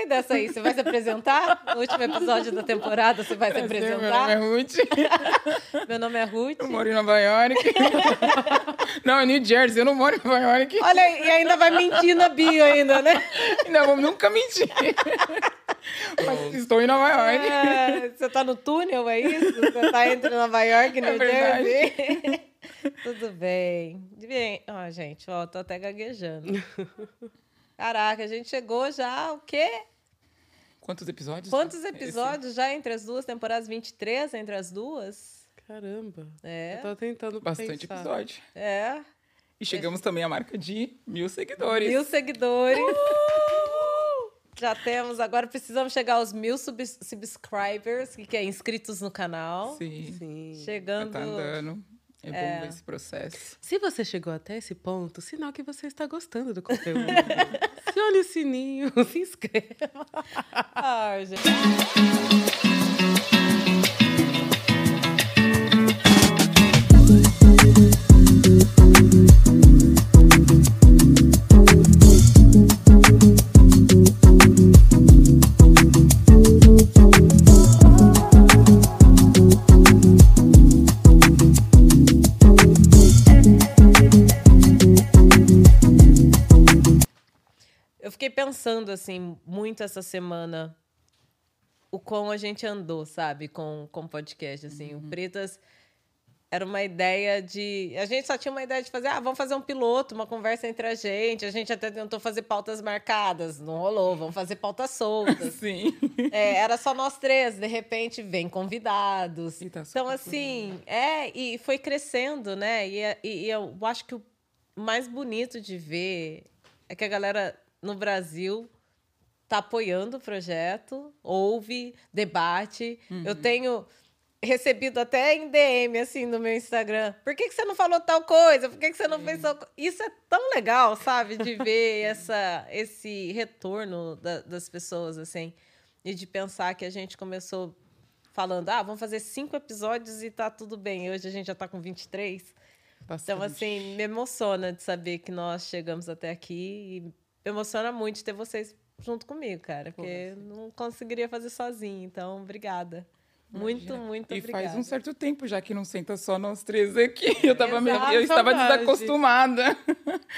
gostei dessa aí. Você vai se apresentar? No último episódio da temporada, você vai se apresentar? Meu nome é Ruth. Meu nome é Ruth. Eu moro em Nova York. não, é New Jersey, eu não moro em Nova York. Olha, e ainda vai mentir na bio ainda, né? Não, vou nunca mentir. Mas estou em Nova York. É, você tá no túnel, é isso? Você tá entre Nova York e New É Jersey? Tudo bem. Bem, ó, gente, ó, tô até gaguejando. Caraca, a gente chegou já, o quê? Quantos episódios? Quantos episódios já entre as duas temporadas? 23 entre as duas? Caramba. É. Eu tô tentando Bastante pensar. episódio. É. E chegamos também à marca de mil seguidores. Mil seguidores. Já temos, agora precisamos chegar aos mil sub subscribers, que é inscritos no canal. Sim. Sim. Já Chegando. tá andando. É bom ver esse processo. Se você chegou até esse ponto, sinal que você está gostando do conteúdo. Acione o sininho, se inscreva. Ai, gente. Pensando, assim, muito essa semana o quão a gente andou, sabe, com com o podcast, assim. O Pretas era uma ideia de... A gente só tinha uma ideia de fazer, ah, vamos fazer um piloto, uma conversa entre a gente. A gente até tentou fazer pautas marcadas, não rolou. Vamos fazer pautas soltas. Sim. É, era só nós três, de repente vem convidados. Tá então, assim, é, e foi crescendo, né? E, e- e eu acho que o mais bonito de ver é que a galera no Brasil tá apoiando o projeto, ouve, debate. Eu tenho recebido até em DM, assim, no meu Instagram. Por que, que você não falou tal coisa? Por que, que você não fez tal coisa? Isso é tão legal, sabe? De ver essa, esse retorno da- das pessoas, assim. E de pensar que a gente começou falando, ah, vamos fazer cinco episódios e tá tudo bem. Hoje a gente já tá com 23. Então, Bastante. assim, me emociona de saber que nós chegamos até aqui emociona muito ter vocês junto comigo, cara, porque não conseguiria fazer sozinho. Então, obrigada. Muito, Imagina. muito E obrigada. faz um certo tempo já que não senta só nós três aqui. Eu tava Exato, eu estava desacostumada.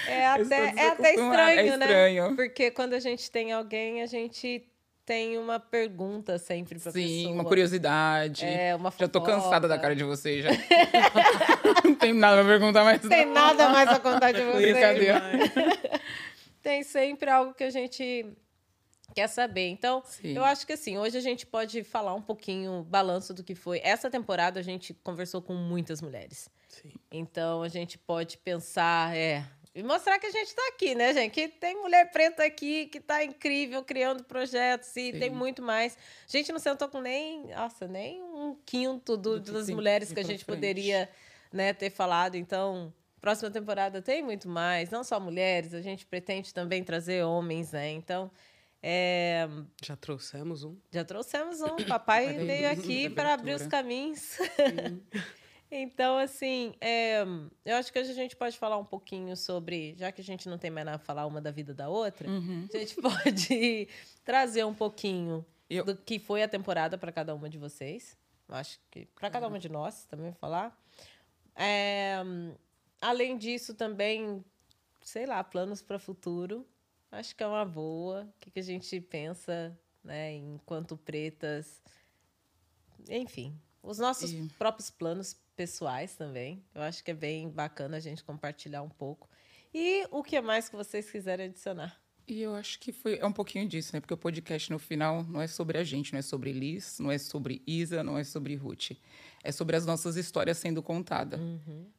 É até, é até desacostumada, é estranho, né? estranho. Porque quando a gente tem alguém, a gente tem uma pergunta sempre pra Sim, pessoa. uma curiosidade. É, uma Já tô fofoca. cansada da cara de vocês já. não tem nada pra perguntar mais. Não tem não. nada mais a contar de vocês. Brincadeira. Tem sempre algo que a gente quer saber. Então, Sim. eu acho que assim, hoje a gente pode falar um pouquinho, balanço do que foi. Essa temporada a gente conversou com muitas mulheres. Sim. Então, a gente pode pensar, é. E mostrar que a gente está aqui, né, gente? Que tem mulher preta aqui, que tá incrível, criando projetos, e Sim. tem muito mais. A gente não sentou com nem, nossa, nem um quinto do- Do das mulheres que a gente poderia né, ter falado. Então, próxima temporada tem muito mais, não só mulheres, a gente pretende também trazer homens, né? Então, é, Já trouxemos um. já trouxemos um. Papai veio aqui para abrir os caminhos. então, assim, é, eu acho que hoje a gente pode falar um pouquinho sobre, já que a gente não tem mais nada a falar uma da vida da outra, Uhum. a gente pode trazer um pouquinho Eu- do que foi a temporada para cada uma de vocês. Acho que para cada uma de nós também vou falar. É, além disso, também, sei lá, planos para o futuro. Acho que é uma boa. O que, que a gente pensa, né, enquanto pretas. Enfim, os nossos E- próprios planos pessoais também. Eu acho que é bem bacana a gente compartilhar um pouco. E o que mais que vocês quiserem adicionar? E eu acho que foi é um pouquinho disso, né? Porque o podcast no final não é sobre a gente, não é sobre Liz, não é sobre Isa, não é sobre Ruth. É sobre as nossas histórias sendo contadas.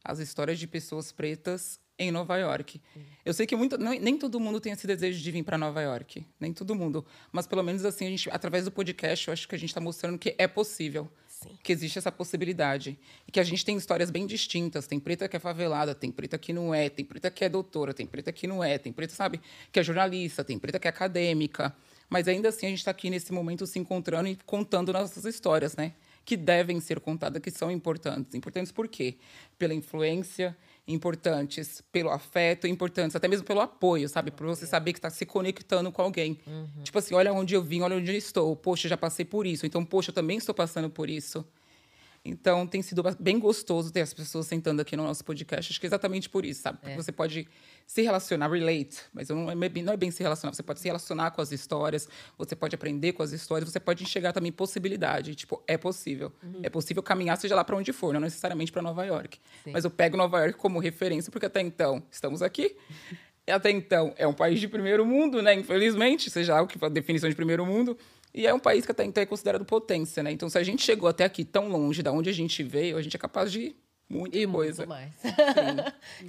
As histórias de pessoas pretas em Nova York. Eu sei que muito, não- nem todo mundo tem esse desejo de vir para Nova York, nem todo mundo, mas pelo menos assim a gente, através do podcast, eu acho que a gente está mostrando que é possível. Sim. Que existe essa possibilidade. E que a gente tem histórias bem distintas. Tem preta que é favelada, tem preta que não é, tem preta que é doutora, tem preta que não é, tem preta, sabe, que é jornalista, tem preta que é acadêmica. Mas ainda assim a gente está aqui nesse momento se encontrando e contando nossas histórias, né? Que devem ser contadas, que são importantes. Importantes por quê? Pela influência importantes pelo afeto, importantes até mesmo pelo apoio, sabe? Por você saber que está se conectando com alguém. Uhum. Tipo assim, olha onde eu vim, olha onde eu estou. Poxa, já passei por isso. Então, poxa, eu também estou passando por isso. Então, tem sido bem gostoso ter as pessoas sentando aqui no nosso podcast. Acho que é exatamente por isso, sabe? Porque é. você pode se relacionar, relate, mas não é, bem, não é bem se relacionar. Você pode se relacionar com as histórias, você pode aprender com as histórias, você pode enxergar também possibilidade. Tipo, é possível. Uhum. É possível caminhar, seja lá para onde for, não necessariamente para Nova York. Sim. Mas eu pego Nova York como referência, porque até então estamos aqui. Até então é um país de primeiro mundo, né? Infelizmente, seja lá o que for a definição de primeiro mundo. E é um país que até então é considerado potência, né? Então, se a gente chegou até aqui tão longe da onde a gente veio, a gente é capaz de muita e coisa. Muito mais.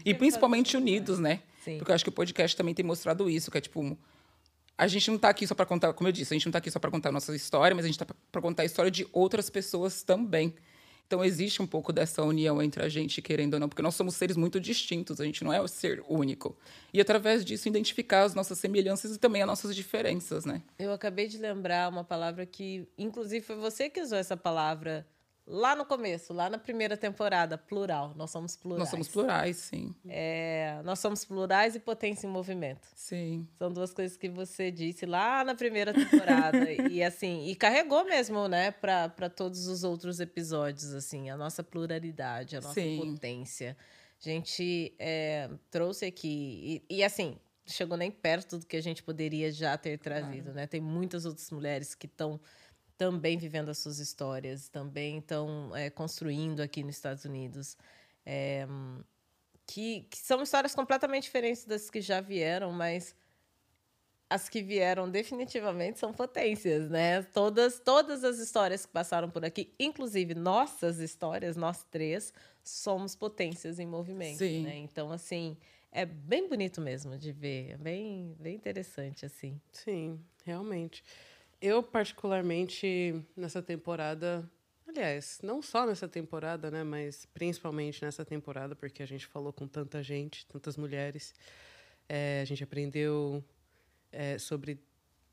e principalmente unidos, né? Sim. Porque eu acho que o podcast também tem mostrado isso, que é tipo. A gente não está aqui só para contar, como eu disse, a gente não está aqui só para contar a nossa história, mas a gente está para contar a história de outras pessoas também. Então existe um pouco dessa união entre a gente, querendo ou não, porque nós somos seres muito distintos, a gente não é o ser único. E através disso identificar as nossas semelhanças e também as nossas diferenças, né? Eu acabei de lembrar uma palavra que, inclusive, foi você que usou essa palavra lá no começo, lá na primeira temporada, plural. Nós somos plurais. Nós somos plurais, sim. É, nós somos plurais e potência em movimento. Sim. São duas coisas que você disse lá na primeira temporada. e assim, e carregou mesmo, né, para todos os outros episódios, assim, a nossa pluralidade, a nossa sim. potência. A gente é, trouxe aqui. E, e, assim, chegou nem perto do que a gente poderia já ter trazido, claro. né? Tem muitas outras mulheres que estão também vivendo as suas histórias, também estão é, construindo aqui nos Estados Unidos. É, que, que, são histórias completamente diferentes das que já vieram, mas as que vieram definitivamente são potências, né? Todas, todas as histórias que passaram por aqui, inclusive nossas histórias, nós três, somos potências em movimento, Sim. né? Então, assim, é bem bonito mesmo de ver, é bem, bem interessante, assim. Sim, realmente. Eu, particularmente, nessa temporada. Aliás, não só nessa temporada, né? Mas principalmente nessa temporada, porque a gente falou com tanta gente, tantas mulheres. É, a gente aprendeu é, sobre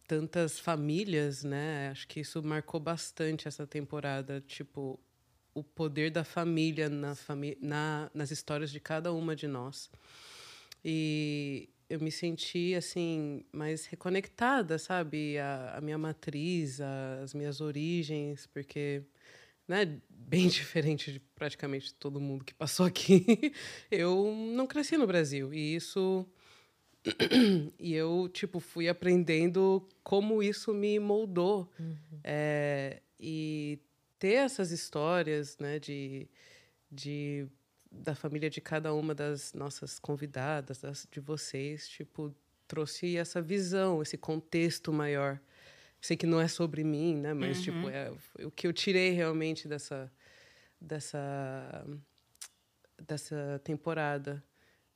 tantas famílias, né? Acho que isso marcou bastante essa temporada. Tipo, o poder da família na, nas histórias de cada uma de nós. E eu me senti assim mais reconectada, sabe, a, a minha matriz, a, as minhas origens, porque né, bem diferente de praticamente todo mundo que passou aqui, eu não cresci no Brasil. E isso e eu tipo fui aprendendo como isso me moldou. Uhum. é, e ter essas histórias, né, de de da família de cada uma das nossas convidadas, das, de vocês, tipo, trouxe essa visão, esse contexto maior. Sei que não é sobre mim, né? Mas, uhum. tipo, é, o que eu tirei realmente dessa, dessa, dessa temporada.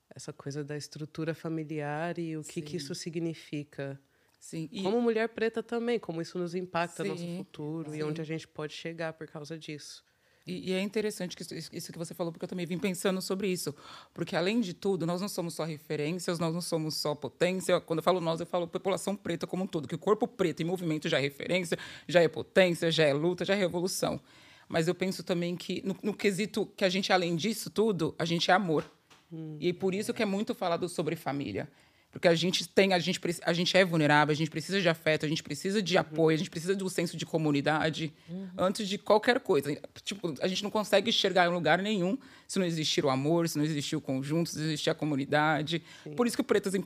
Essa coisa da estrutura familiar e o que, que isso significa. Sim. E... Como mulher preta também, como isso nos impacta no nosso futuro Sim. e onde a gente pode chegar por causa disso. E, e, é interessante que isso, isso, que você falou, porque eu também vim pensando sobre isso. Porque, além de tudo, nós não somos só referências, nós não somos só potência. Quando eu falo nós, eu falo população preta como um todo, que o corpo preto em movimento já é referência, já é potência, já é luta, já é revolução. Mas eu penso também que, no, no quesito que a gente, além disso tudo, a gente é amor. Hum, e por isso que é muito falado sobre família. Porque a gente tem, a gente, a gente é vulnerável, a gente precisa de afeto, a gente precisa de apoio, a gente precisa do senso de comunidade uhum. antes de qualquer coisa. Tipo, a gente não consegue enxergar em lugar nenhum se não existir o amor, se não existir o conjunto, se não existir a comunidade. Sim. Por isso que o Pretas em,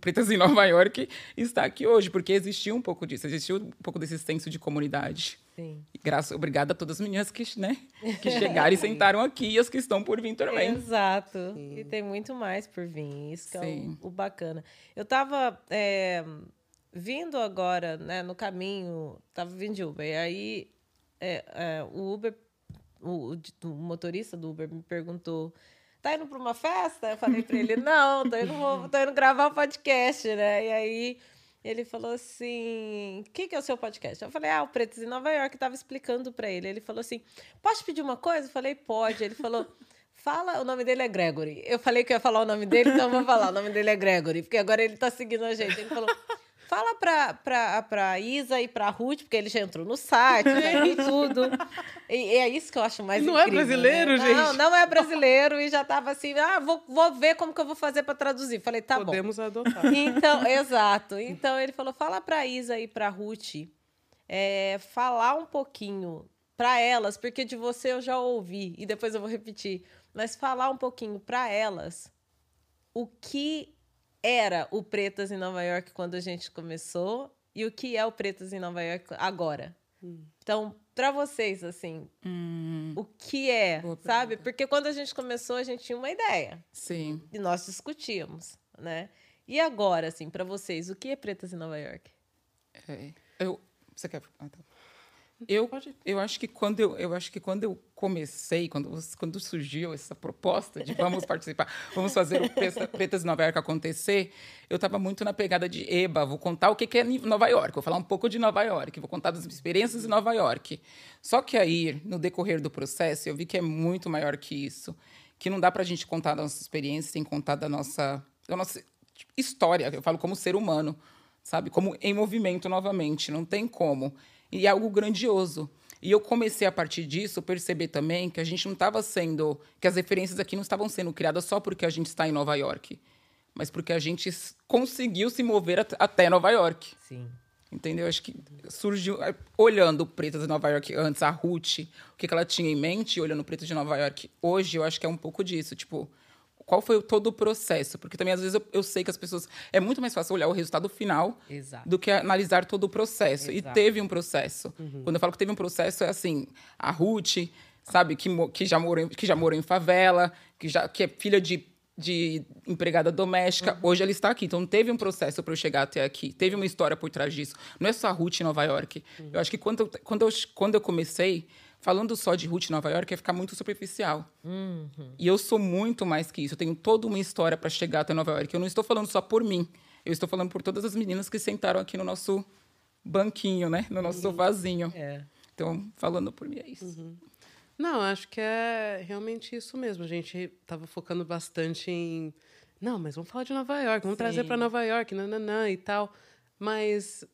Pretas em Nova York está aqui hoje, porque existiu um pouco disso, existiu um pouco desse senso de comunidade. Sim. Graças, obrigada a todas as meninas que, né, que chegaram e sentaram aqui e as que estão por vir também. Exato. Sim. E tem muito mais por vir. Isso que Sim. é o, o, bacana. Eu estava é, vindo agora, né, no caminho, estava vindo de Uber, e aí é, é, o Uber, o, o, motorista do Uber me perguntou tá indo para uma festa? Eu falei para ele, não, tô indo, tô indo gravar um podcast, né? E aí ele falou assim: o que, que é o seu podcast? Eu falei: ah, o Pretos em Nova York. estava explicando para ele. Ele falou assim: posso pedir uma coisa? Eu falei: pode. Ele falou. Fala, o nome dele é Gregory. Eu falei que eu ia falar o nome dele, então eu vou falar. O nome dele é Gregory, porque agora ele tá seguindo a gente. Ele falou: fala pra, pra, pra Isa e pra Ruth, porque ele já entrou no site, já vi tudo. E, e é isso que eu acho mais Não é incrível. brasileiro, né? gente? Não, não é brasileiro e já tava assim, ah, vou, vou ver como que eu vou fazer pra traduzir. Falei, tá bom. Podemos adotar. Então, exato. Então ele falou: fala pra Isa e pra Ruth é, falar um pouquinho pra elas, porque de você eu já ouvi e depois eu vou repetir, mas falar um pouquinho pra elas o que era o Pretas em Nova York quando a gente começou e o que é o Pretas em Nova York agora. Então, pra vocês, assim, Hum, o que é, Boa sabe? pergunta. Porque quando a gente começou, a gente tinha uma ideia sim. e nós discutíamos, né? E agora, assim, pra vocês, o que é Pretas em Nova York? É, eu, você quer? Ah, tá. Eu, eu acho que quando eu, eu acho que quando eu comecei, quando, quando surgiu essa proposta de vamos participar, vamos fazer o Preta- Pretas em Nova York acontecer, eu estava muito na pegada de eba, vou contar o que que é Nova York, vou falar um pouco de Nova York, vou contar das experiências em Nova York. Só que aí, no decorrer do processo, eu vi que é muito maior que isso, que não dá para a gente contar da nossa experiência sem contar da nossa, da nossa história. Eu falo como ser humano, sabe? Como em movimento novamente, não tem como. E é algo grandioso. E eu comecei a partir disso perceber também que a gente não estava sendo, que as referências aqui não estavam sendo criadas só porque a gente está em Nova York, mas porque a gente conseguiu se mover at- até Nova York. Sim. Entendeu? Acho que surgiu, eh, olhando Pretas de Nova York antes, a Ruth, o que, que ela tinha em mente, olhando Pretas de Nova York hoje, eu acho que é um pouco disso. Tipo, qual foi todo o processo? Porque também, às vezes, eu, eu sei que as pessoas. É muito mais fácil olhar o resultado final Exato. do que analisar todo o processo. E Exato. teve um processo. Quando eu falo que teve um processo, é assim, a Ruth, sabe, que, que, já, morou em, que já morou em favela, que, já, que é filha de, de empregada doméstica, hoje ela está aqui. Então teve um processo para eu chegar até aqui. Teve uma história por trás disso. Não é só a Ruth em Nova York. Eu acho que quando quando, eu, quando eu comecei, falando só de Ruth Nova York, ia ficar muito superficial. E eu sou muito mais que isso. Eu tenho toda uma história para chegar até Nova York. Eu não estou falando só por mim. Eu estou falando por todas as meninas que sentaram aqui no nosso banquinho, né? No nosso sofazinho. É. Então, falando por mim, é isso. Não, acho que é realmente isso mesmo. A gente estava focando bastante em. Não, mas vamos falar de Nova York, vamos trazer Sim. para Nova York, nananã e tal. Mas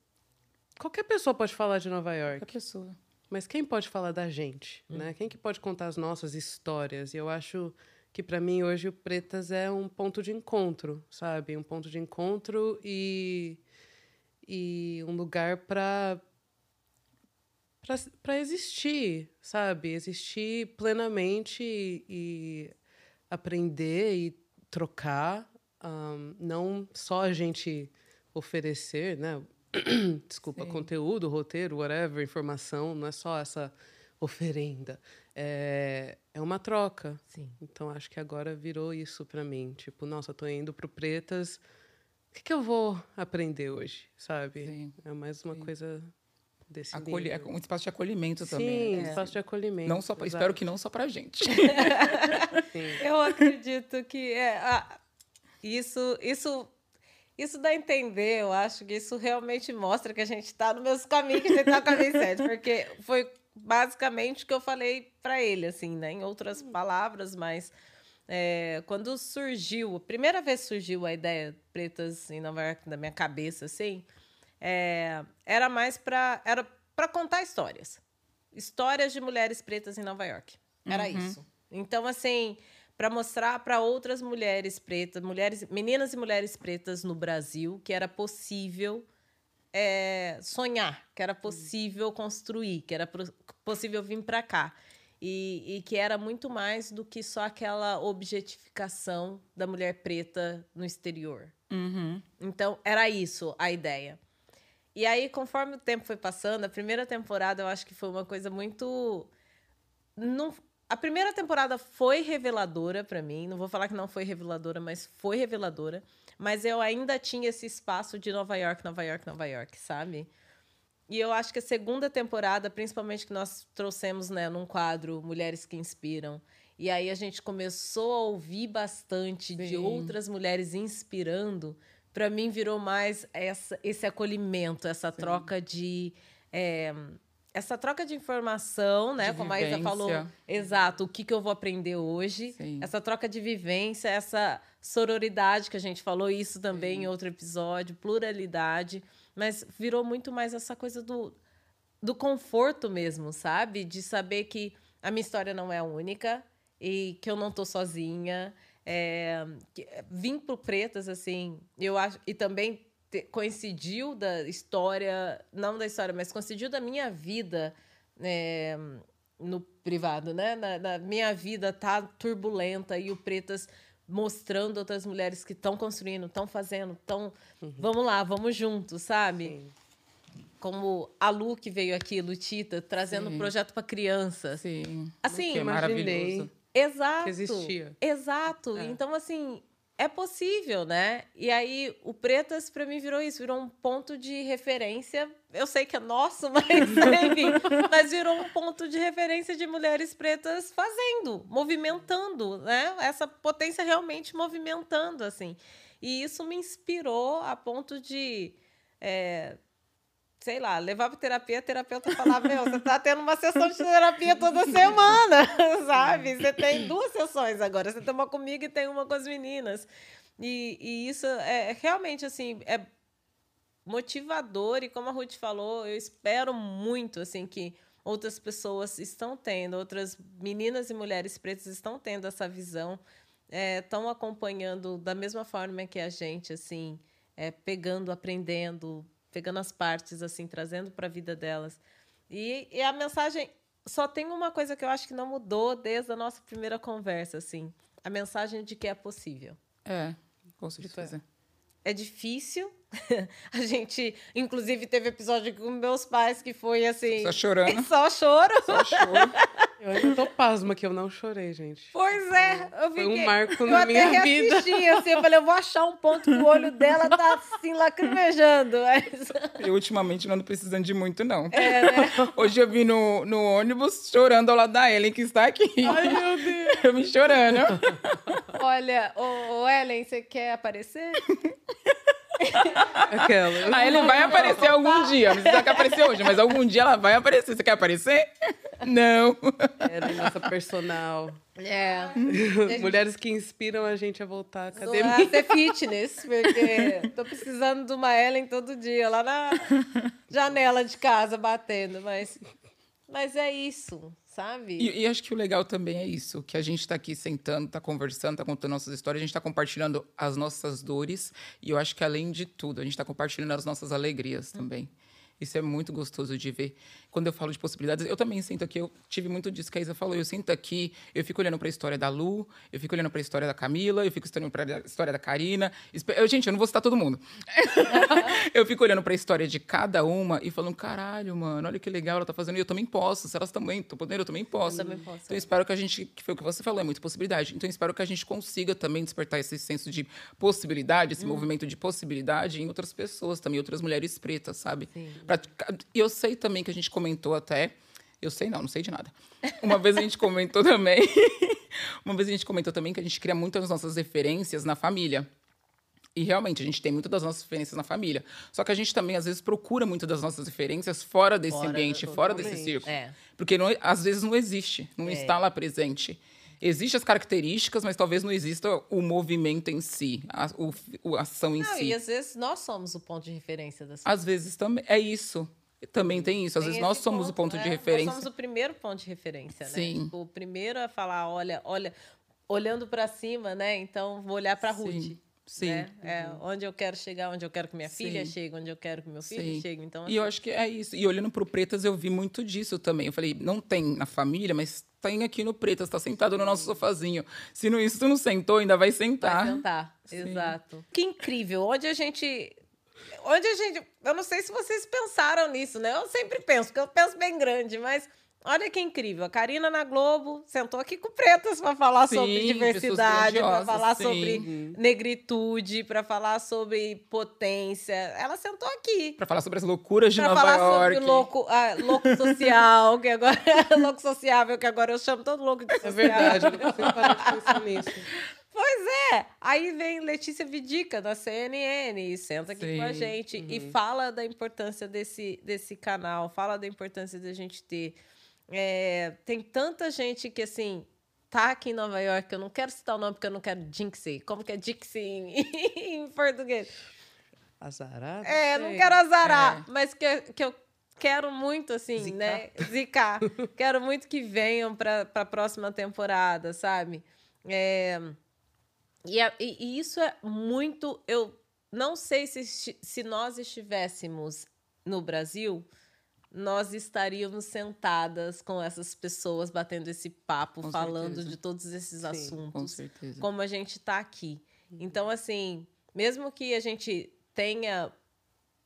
qualquer pessoa pode falar de Nova York. A pessoa. Mas quem pode falar da gente, né? Quem que pode contar as nossas histórias? E eu acho que para mim hoje o Pretas é um ponto de encontro, sabe? Um ponto de encontro e e um lugar para para existir, sabe? Existir plenamente e, e aprender e trocar, Ahn, não só a gente oferecer, né? Desculpa, Sim. conteúdo, roteiro, whatever, informação, não é só essa oferenda. É, é uma troca. Sim. Então acho que agora virou isso para mim. Tipo, nossa, eu tô indo pro Pretas. O que, que eu vou aprender hoje, sabe? Sim. É mais uma coisa desse Acolhe, é nível. um espaço de acolhimento também. Sim, né? espaço de acolhimento. Não só, pra- espero que não só pra gente. Sim. Eu acredito que é, ah, isso, isso, isso dá a entender. Eu acho que isso realmente mostra que a gente está no mesmo caminho, que a gente está no caminho certo. Porque foi basicamente o que eu falei para ele, assim, né? Em outras palavras, mas é, quando surgiu, a primeira vez surgiu a ideia Pretas em Nova York na minha cabeça, assim, é, era mais para era para contar histórias. Histórias de mulheres pretas em Nova York. Era isso. Então, assim, para mostrar para outras mulheres pretas, mulheres, meninas e mulheres pretas no Brasil, que era possível é, sonhar, que era possível construir, que era possível vir para cá. E, e que era muito mais do que só aquela objetificação da mulher preta no exterior. Uhum. Então, era isso a ideia. E aí, conforme o tempo foi passando, a primeira temporada eu acho que foi uma coisa muito. Não... A primeira temporada foi reveladora para mim. Não vou falar que não foi reveladora, mas foi reveladora. Mas eu ainda tinha esse espaço de Nova York, Nova York, Nova York, sabe? E eu acho que a segunda temporada, principalmente que nós trouxemos né, num quadro Mulheres que Inspiram, e aí a gente começou a ouvir bastante de Sim. outras mulheres inspirando, para mim virou mais essa, esse acolhimento, essa troca de. é, essa troca de informação, né? De como a Isa falou, vivência. exato, o que, que eu vou aprender hoje. Sim. Essa troca de vivência, essa sororidade que a gente falou isso também Sim. em outro episódio, pluralidade, mas virou muito mais essa coisa do, do conforto mesmo, sabe? De saber que a minha história não é única e que eu não tô sozinha. É, que- vim pro Pretas, assim, eu acho, e também te- coincidiu da história, não da história, mas coincidiu da minha vida é, no privado, né? Na, na minha vida tá turbulenta e o Pretas mostrando outras mulheres que estão construindo, estão fazendo, estão. Vamos lá, vamos juntos, sabe? Sim. Como a Lu que veio aqui, Lutita, trazendo Sim. um projeto para crianças. Sim. Assim, que é imaginei. Exato. Que existia. Exato. É. Então, assim, é possível, né? E aí, o Pretas, pra mim, virou isso, virou um ponto de referência. Eu sei que é nosso, mas enfim, mas virou um ponto de referência de mulheres pretas fazendo, movimentando, né? Essa potência realmente movimentando, assim. E isso me inspirou a ponto de. é, sei lá, levar para terapia, a terapeuta falar, meu, você tá tendo uma sessão de terapia toda semana, sabe? Você tem duas sessões agora, você tem uma comigo e tem uma com as meninas. E, e isso é realmente, assim, é motivador e como a Ruth falou, eu espero muito, assim, que outras pessoas estão tendo, outras meninas e mulheres pretas estão tendo essa visão, estão acompanhando da mesma forma que a gente, assim, é, pegando, aprendendo, pegando as partes, assim, trazendo para a vida delas. E, e a mensagem só tem uma coisa que eu acho que não mudou desde a nossa primeira conversa, assim, a mensagem de que é possível. É, com certeza. É difícil. a gente, inclusive, teve episódio com meus pais que foi assim. Só chorando. Só choro. Só choro. Eu ainda tô pasma que eu não chorei, gente. Pois é, eu Foi fiquei. um marco eu na até minha vida. reassisti, assim, eu falei, eu vou achar um ponto que o olho dela tá assim, lacrimejando. Mas... Eu ultimamente não ando precisando de muito, não. É, né? Hoje eu vi no, no ônibus chorando ao lado da Ellen, que está aqui. Ai, meu Deus. Eu me chorando. Olha, ô, ô Ellen, você quer aparecer? Aquela. A Ellen vai aparecer algum dia. Não precisa que aparecer hoje, mas algum dia ela vai aparecer. Você quer aparecer? Não. Era a nossa personal. É. Mulheres que inspiram a gente a voltar à Zoar academia. ser fitness, porque tô precisando de uma Ellen todo dia, lá na janela de casa, batendo. Mas, mas é isso, sabe? E, e acho que o legal também é isso, que a gente tá aqui sentando, tá conversando, tá contando nossas histórias, a gente tá compartilhando as nossas dores. E eu acho que, além de tudo, a gente tá compartilhando as nossas alegrias também. Isso é muito gostoso de ver. Quando eu falo de possibilidades, eu também sinto aqui, eu tive muito disso que a Isa falou. Eu sinto aqui, eu fico olhando para a história da Lu, eu fico olhando para a história da Camila, eu fico olhando para a história da Karina. Eu, gente, eu não vou citar todo mundo. eu fico olhando para a história de cada uma e falando, caralho, mano, olha que legal ela tá fazendo. E eu também posso. Se elas também estão podendo, eu também posso. Eu também posso. Então, eu espero que a gente, que foi o que você falou, é muita possibilidade. Então, eu espero que a gente consiga também despertar esse senso de possibilidade, Hum. esse movimento de possibilidade em outras pessoas também, outras mulheres pretas, sabe? Sim. Pra- E eu sei também que a gente comentou até. Eu sei não, não sei de nada. Uma vez a gente comentou também. uma vez a gente comentou também que a gente cria muitas nossas referências na família. E realmente, a gente tem muito das nossas referências na família. Só que a gente também, às vezes, procura muito das nossas referências fora desse Fora, ambiente, fora desse círculo. É. Porque não- às vezes não existe, não É. está lá presente. Existem as características, mas talvez não exista o movimento em si, a, o, a ação em Não, si. e às vezes nós somos o ponto de referência das Às vezes também é isso. Também tem isso. Às Tem vezes nós somos o ponto de né? referência. Nós somos o primeiro ponto de referência, né? Sim. Tipo, o primeiro a falar, olha, olha, olhando para cima, né? Então vou olhar para Sim, Ruth. sim. Né? É, onde eu quero chegar, onde eu quero que minha filha Sim. chegue, onde eu quero que meu filho Sim. chegue. Então, E eu acho que é isso. E olhando pro Pretas, eu vi muito disso também. Eu falei, não tem na família, mas tem aqui no Pretas, tá sentado no nosso sofazinho. Se não, isso tu não sentou, ainda vai sentar. Vai sentar, Sim. exato. Que incrível, onde a gente... Onde a gente... Eu não sei se vocês pensaram nisso, né? Eu sempre penso, porque eu penso bem grande, mas... Olha que incrível. A Karina na Globo sentou aqui com pretas para falar Sim, sobre diversidade, para falar sim. sobre negritude, para falar sobre potência. Ela sentou aqui. Pra falar sobre as loucuras de Para Nova falar York. sobre louco, ah, louco social, que agora louco sociável, que agora eu chamo todo louco de É social. verdade, eu não consigo parar de pensar nisso. Pois é! Aí vem Letícia Vidica, da CNN, e senta aqui Sim. com a gente e fala da importância desse, desse canal, fala da importância da gente ter. É, tem tanta gente que, assim, tá aqui em Nova York, eu não quero citar o nome porque eu não quero jinxie. Como que é jinxie em, em português? Azarado? É, não sei. quero azarar, mas que, que eu quero muito, assim, Zicar. né? Zicar. quero muito que venham para a próxima temporada, sabe? É, e, a- e- e isso é muito. Eu não sei se, se nós estivéssemos no Brasil, nós estaríamos sentadas com essas pessoas batendo esse papo, Com falando certeza. de todos esses Sim, Com assuntos certeza. como a gente está aqui. Então, assim, mesmo que a gente tenha.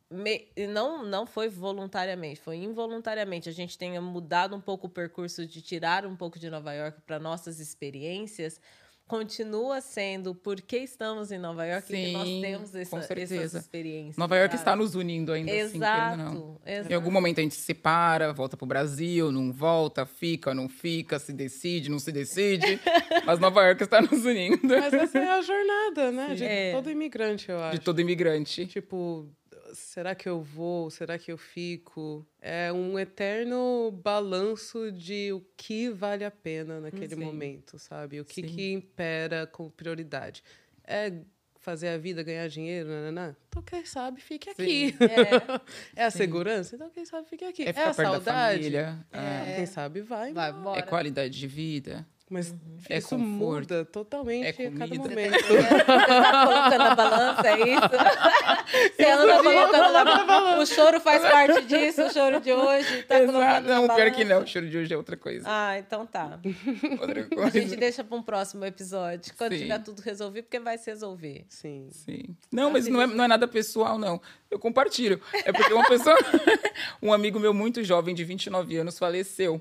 me- não, não foi voluntariamente, foi involuntariamente. A gente tenha mudado um pouco o percurso de tirar um pouco de Nova York para nossas experiências, continua sendo porque estamos em Nova York que nós Sim, temos essa, com certeza. essas experiências. Nova York sabe? está nos unindo ainda assim, Exato, ou não. exato. Em algum momento a gente se separa, volta pro Brasil, não volta, fica, não fica, se decide, não se decide. mas Nova York está nos unindo. Mas essa é a jornada, né? De É. todo imigrante, eu acho. De todo imigrante. Tipo, será que eu vou? Será que eu fico? É um eterno balanço de o que vale a pena naquele Sim. momento, sabe? O que, Sim. que impera com prioridade. É fazer a vida, ganhar dinheiro, nananã? Então, quem sabe, fique aqui. É, a Sim. segurança? Então, quem sabe, fique aqui. É É, a perto da saudade? família. É, Quem sabe, vai. Vai, embora. bora. É qualidade de vida. Mas É isso conforto. muda totalmente É a cada momento. Você tá colocando a balança, é isso? Você anda colocando na balança. O choro faz parte disso, o choro de hoje. Tá Exato. colocando na Não, pior que não. O cheiro de hoje é outra coisa. Ah, então tá. Outra A coisa. gente deixa para um próximo episódio, quando Sim. tiver tudo resolvido, porque vai se resolver. Sim. Sim. Não, mas não é, não é nada pessoal, não. Eu compartilho. É porque uma pessoa, um amigo meu muito jovem, de 29 anos, faleceu.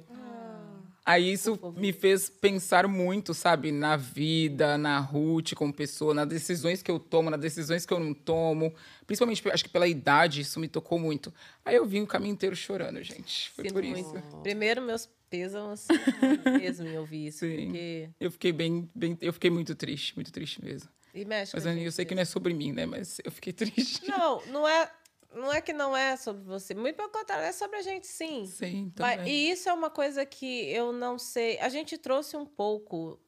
Aí isso me fez pensar muito, sabe, na vida, na Ruth como pessoa, nas decisões que eu tomo, nas decisões que eu não tomo. Principalmente, acho que pela idade, isso me tocou muito. Aí eu vim o caminho inteiro chorando, gente. Foi por muito. isso. Primeiro, meus pêsames mesmo em ouvir isso, Sim. porque... Eu fiquei bem, bem, eu fiquei muito triste, muito triste mesmo. E mexe Mas eu sei que não é sobre mim, né? Mas eu fiquei triste. Não, não é, não é que não é sobre você. Muito pelo contrário, é sobre a gente, sim. Sim, Mas- também. e isso é uma coisa que eu não sei. A gente trouxe um pouco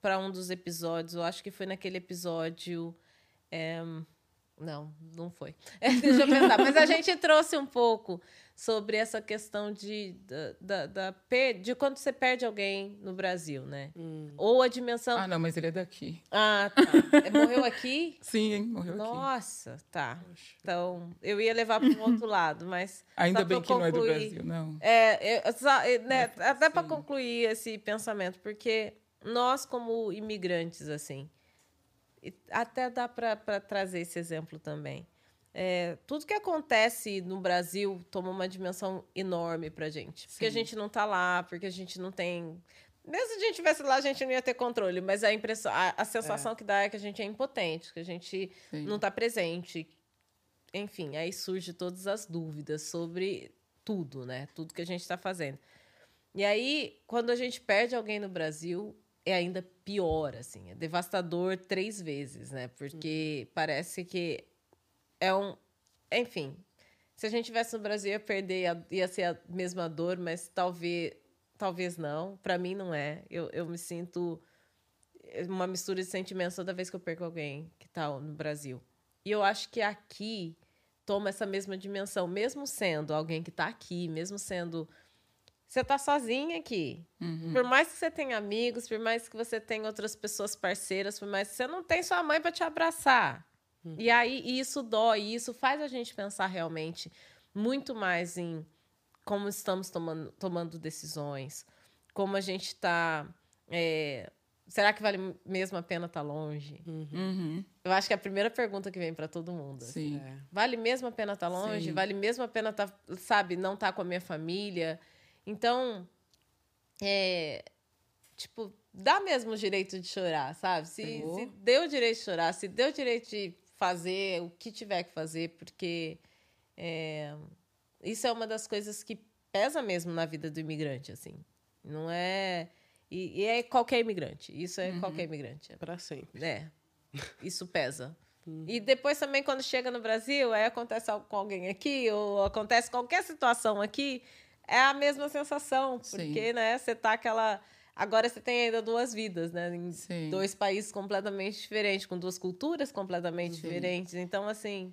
para um dos episódios. Eu acho que foi naquele episódio. é, não, não foi. deixa eu pensar. Mas a gente trouxe um pouco sobre essa questão de, da, da, da de quando você perde alguém no Brasil, né? Ou a dimensão. Ah, não, mas ele é daqui. Ah, tá. É, Morreu aqui? Sim, hein? Morreu aqui. Nossa, tá. Então, eu ia levar para o outro lado, mas. Ainda bem que não é do concluir- Brasil, não. É, eu- só- é, né, É, até para concluir esse pensamento, porque nós, como imigrantes, assim, e até dá para trazer esse exemplo também. É, tudo que acontece no Brasil toma uma dimensão enorme pra gente. Porque a Sim. gente não tá lá, porque a gente não tem. Mesmo se a gente estivesse lá, a gente não ia ter controle, mas a impressão, a, a sensação que dá é que a gente é impotente, que a gente Sim. não está presente. Enfim, aí surge todas as dúvidas sobre tudo, né? Tudo que a gente está fazendo. E aí, quando a gente perde alguém no Brasil, é ainda pior, assim. É devastador três vezes, né? Porque parece que é um... Enfim, se a gente tivesse no Brasil, ia perder, ia- ia ser a mesma dor, mas talvez, talvez não. Para mim, não é. Eu, eu me sinto uma mistura de sentimentos toda vez que eu perco alguém que tá no Brasil. E eu acho que aqui toma essa mesma dimensão, mesmo sendo alguém que tá aqui, mesmo sendo você tá sozinha aqui. Por mais que você tenha amigos, por mais que você tenha outras pessoas parceiras, por mais que você não tem sua mãe para te abraçar. E aí isso dói, e isso faz a gente pensar realmente muito mais em como estamos tomando, tomando decisões, como a gente está. será que vale mesmo a pena estar longe? Uhum. Eu acho que é a primeira pergunta que vem para todo mundo. assim. Sim. É. Vale mesmo a pena estar longe? Sim. Vale mesmo a pena estar, sabe, não estar com a minha família? Então, é, tipo, dá mesmo o direito de chorar, sabe? Se, Sim. se deu o direito de chorar, se deu o direito de fazer o que tiver que fazer, porque é, isso é uma das coisas que pesa mesmo na vida do imigrante, assim. Não é... E, e é qualquer imigrante. Isso é qualquer imigrante. Pra sempre. É. Isso pesa. E depois também, quando chega no Brasil, aí acontece algo com alguém aqui, ou acontece qualquer situação aqui, é a mesma sensação. Sim. Porque, né, você tá aquela. Agora você tem ainda duas vidas, né? Em Sim. dois países completamente diferentes, com duas culturas completamente diferentes. Então, assim.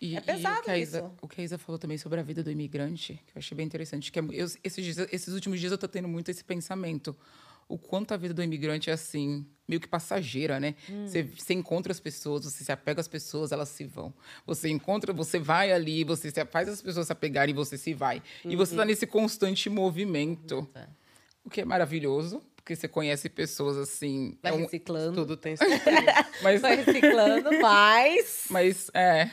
E, É pesado e o, Isa, isso. o que a Isa falou também sobre a vida do imigrante, que eu achei bem interessante, que é, eu, esses, dias- esses últimos dias eu tô tendo muito esse pensamento. O quanto a vida do imigrante é assim, meio que passageira, né? Hum. Você, você encontra as pessoas, você se apega às pessoas, elas se vão. Você encontra, você vai ali, você se, faz as pessoas se apegarem e você se vai. E você Uhum. tá nesse constante movimento. É. O que é maravilhoso, porque você conhece pessoas assim. Vai é um- reciclando. Tudo tem sentido. mas Vai reciclando, mas. Mas é,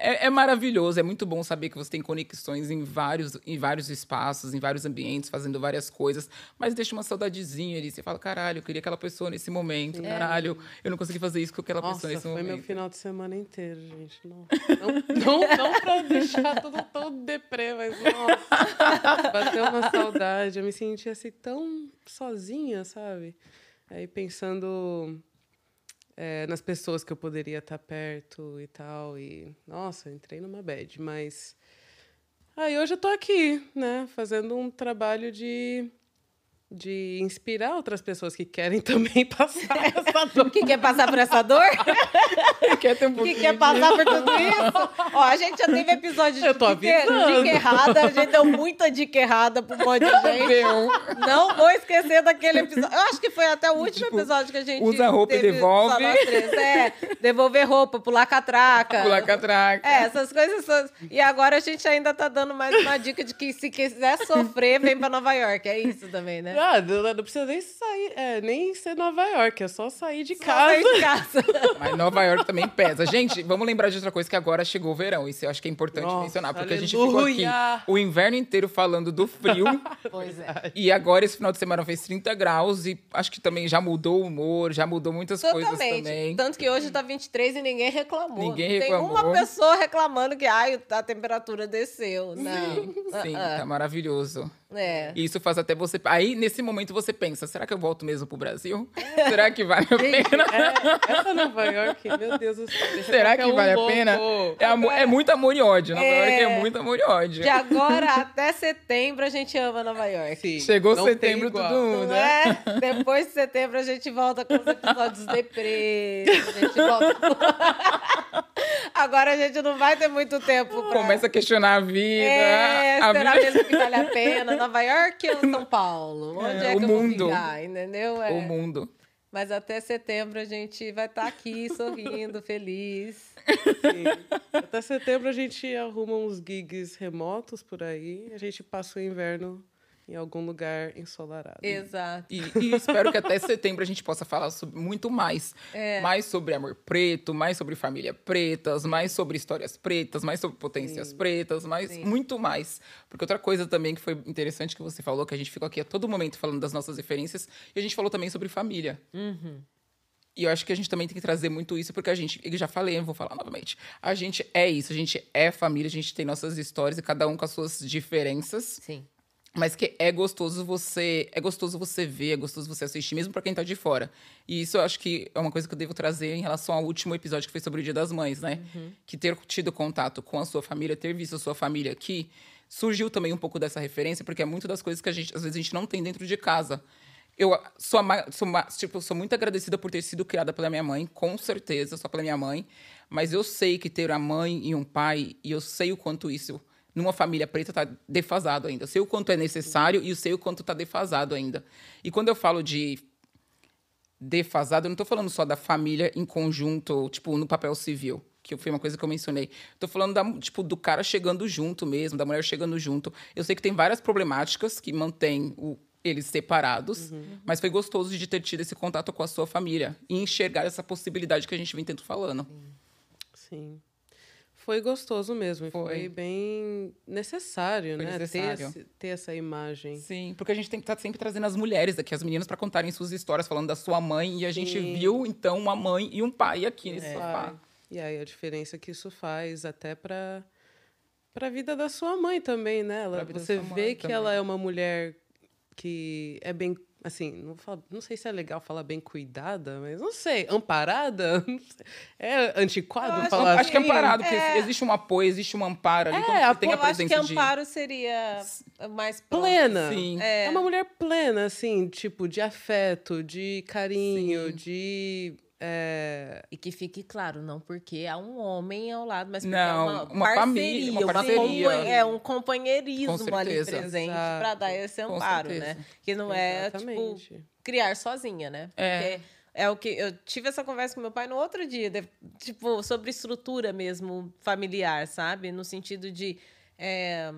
é, é maravilhoso, é muito bom saber que você tem conexões em vários, em vários espaços, em vários ambientes, fazendo várias coisas, mas deixa uma saudadezinha ali. Você fala, caralho, eu queria aquela pessoa nesse momento, caralho, eu não consegui fazer isso com aquela Nossa, pessoa nesse foi meu momento. final de semana inteiro, gente. Não, não, não, não pra deixar tudo todo deprê, mas nossa, bateu uma saudade. Eu me senti assim tão sozinha, sabe? Aí pensando é, nas pessoas que eu poderia estar perto e tal. E, nossa, entrei numa bad, mas. Aí hoje eu tô aqui, né? Fazendo um trabalho de. De inspirar outras pessoas que querem também passar essa dor. Que quer passar por essa dor? quer ter um que quer passar por tudo isso? Ó, a gente já teve episódio de Eu tô dica, dica errada. A gente deu muita dica errada pra um monte de gente. Deu. Não vou esquecer daquele episódio. Eu acho que foi até o último Tipo, episódio que a gente. usa roupa e devolve. É, devolver roupa, pular catraca. Pular catraca. É, essas coisas. são- E agora a gente ainda tá dando mais uma dica de que se quiser sofrer, vem pra Nova York. É isso também, né? Ah, não, não precisa nem sair, é, nem ser Nova York, é só sair de Só casa. sair de casa. Mas Nova York também pesa. Gente, vamos lembrar de outra coisa que agora chegou o verão. Isso eu acho que é importante Nossa, mencionar, porque a gente ficou aqui aleluia! o inverno inteiro falando do frio. Pois é. E agora, esse final de semana, fez 30 graus e acho que também já mudou o humor, já mudou muitas coisas Totalmente. também. Tanto que hoje tá 23 e ninguém reclamou. Ninguém Não reclamou. Tem uma pessoa reclamando que ai, a temperatura desceu. Não. Sim, Ah, ah. tá maravilhoso. É. E isso faz até você. Aí, nesse momento, você pensa: será que eu volto mesmo pro Brasil? Será que vale a pena? É, essa Nova York, meu Deus do céu. Será que um vale a louco. pena? É, amo- é muito amor e ódio. Nova É. York é muito amor e ódio. De agora até setembro a gente ama Nova York. Sim, Chegou setembro, tudo muda. é? Depois de setembro a gente volta com os episódios deprê. A gente volta. Agora a gente não vai ter muito tempo pra. Começa a questionar a vida. É, a será vida- mesmo que vale a pena? Nova York ou São Paulo? Onde é, É, o que eu mundo. vou ficar, entendeu? É. O mundo. Mas até setembro a gente vai estar aqui sorrindo, feliz. Sim. Até setembro a gente arruma uns gigs remotos por aí. A gente passa o inverno em algum lugar ensolarado. Exato. E, e espero que até setembro a gente possa falar sobre- muito mais. É. Mais sobre amor preto, mais sobre família pretas, mais sobre histórias pretas, mais sobre potências pretas, mais, muito mais. Porque outra coisa também que foi interessante que você falou, que a gente ficou aqui a todo momento falando das nossas referências, e a gente falou também sobre família. E eu acho que a gente também tem que trazer muito isso, porque a gente, eu já falei, eu vou falar novamente. A gente é isso, a gente é família, a gente tem nossas histórias e cada um com as suas diferenças. Sim. Mas que é gostoso você, é gostoso você ver, é gostoso você assistir, mesmo pra quem tá de fora. E isso eu acho que é uma coisa que eu devo trazer em relação ao último episódio que foi sobre o Dia das Mães, né? Que ter tido contato com a sua família, ter visto a sua família aqui, surgiu também um pouco dessa referência, porque é muito das coisas que a gente, às vezes a gente não tem dentro de casa. Eu sou, sou, tipo, sou muito agradecida por ter sido criada pela minha mãe, com certeza, só pela minha mãe. Mas eu sei que ter a mãe e um pai, e eu sei o quanto isso, numa família preta, tá defasado ainda. Eu sei o quanto é necessário e eu sei o quanto tá defasado ainda. E quando eu falo de defasado, eu não tô falando só da família em conjunto, tipo, no papel civil. Que foi uma coisa que eu mencionei. Tô falando da, tipo, do cara chegando junto mesmo, da mulher chegando junto. Eu sei que tem várias problemáticas que mantêm o- eles separados, mas foi gostoso de ter tido esse contato com a sua família e enxergar essa possibilidade que a gente vem tendo falando. Sim. Foi gostoso mesmo. Foi. Foi, bem necessário, Foi né? necessário. Ter, esse- ter essa imagem. Sim, porque a gente tem que estar sempre trazendo as mulheres aqui, as meninas, para contarem suas histórias, falando da sua mãe. E a gente Sim. viu, então, uma mãe e um pai aqui nesse Vai. sofá. E aí a diferença que isso faz até para para a vida da sua mãe também, né? Ela, você vê que também. ela é uma mulher que é bem assim, não, falo, não sei se é legal falar bem cuidada, mas não sei, amparada? Não sei. É antiquado acho, falar acho assim? que é amparado, porque É. existe um apoio, existe um amparo ali, É, você tem a eu acho que presença de... amparo seria mais. Plena. Sim. É. uma mulher plena, assim, tipo, de afeto, de carinho, Sim. de. É, E que fique claro, não porque há um homem ao lado, mas porque Não, é uma, uma parceria, família, uma parceria. compan- é um companheirismo Com ali presente para dar esse amparo, né? Que não é, tipo, Exatamente. criar sozinha, né? É. Porque é o que eu tive essa conversa com meu pai no outro dia, de- tipo, sobre estrutura mesmo familiar, sabe? No sentido de. é,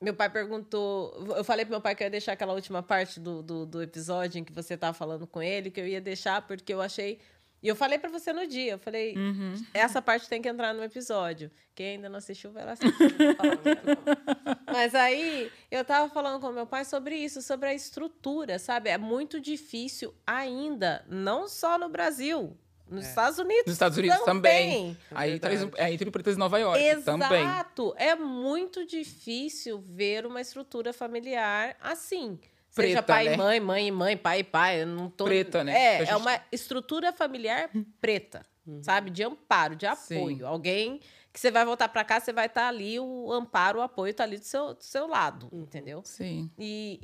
meu pai perguntou. Eu falei pro meu pai que eu ia deixar aquela última parte do, do, do episódio em que você tava falando com ele, que eu ia deixar porque eu achei. E eu falei pra você no dia, eu falei, Uhum. essa parte tem que entrar no episódio. Quem ainda não assistiu, vai lá assistir. Mas aí, eu tava falando com meu pai sobre isso, sobre a estrutura, sabe? É muito difícil ainda, não só no Brasil, nos Estados Unidos. Nos Estados Unidos também. É Aí traz, é entre Pretas e Nova York também. Exato. É muito difícil ver uma estrutura familiar assim. Seja Preta, pai né? e mãe, mãe e mãe, pai e pai. Eu não tô... Preta, né? É, a é gente- uma estrutura familiar preta, sabe? De amparo, de apoio. Sim. Alguém que você vai voltar para cá, você vai estar ali, o amparo, o apoio tá ali do seu, do seu lado, entendeu? Sim. E,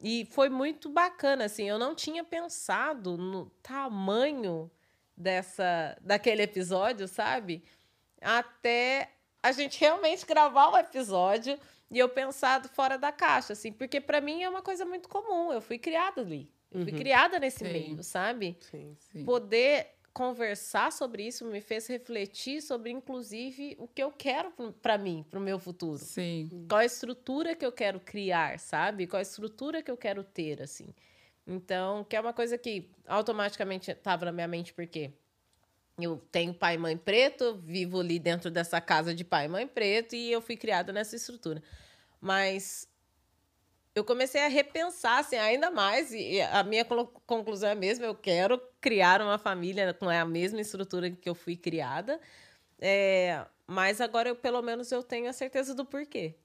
e, e foi muito bacana, assim. Eu não tinha pensado no tamanho dessa daquele episódio, sabe? Até a gente realmente gravar o episódio e eu pensar fora da caixa, assim. Porque para mim é uma coisa muito comum. Eu fui criada ali. Eu fui criada nesse Sim. meio, sabe? Sim. Sim. Poder conversar sobre isso me fez refletir sobre, inclusive, o que eu quero para mim, para o meu futuro Sim. qual a estrutura que eu quero criar, sabe? Qual a estrutura que eu quero ter, assim. Então, que é uma coisa que automaticamente estava na minha mente, porque eu tenho pai e mãe preto, eu vivo ali dentro dessa casa de pai e mãe preto, e eu fui criada nessa estrutura. Mas eu comecei a repensar assim, ainda mais, e a minha conclusão é a mesma, eu quero criar uma família com a mesma estrutura que eu fui criada. É, mas agora eu pelo menos eu tenho a certeza do porquê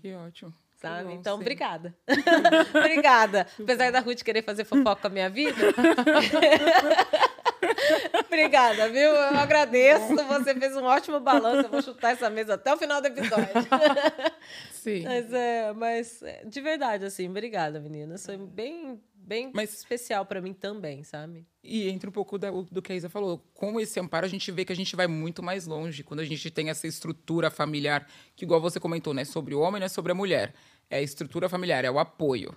Que ótimo. sabe? bom, então, sim. obrigada. obrigada. Apesar da Ruth querer fazer fofoca com a minha vida. obrigada, viu? Eu agradeço. Você fez um ótimo balanço. Eu vou chutar essa mesa até o final do episódio. Sim. mas, é, mas, é, de verdade, assim, obrigada, meninas. Foi bem, bem Mas- especial pra mim também, sabe? E entra um pouco da- do que a Isa falou. Com esse amparo, a gente vê que a gente vai muito mais longe. Quando a gente tem essa estrutura familiar, que igual você comentou, né? Sobre o homem, não é sobre a mulher. É a estrutura familiar, é o apoio.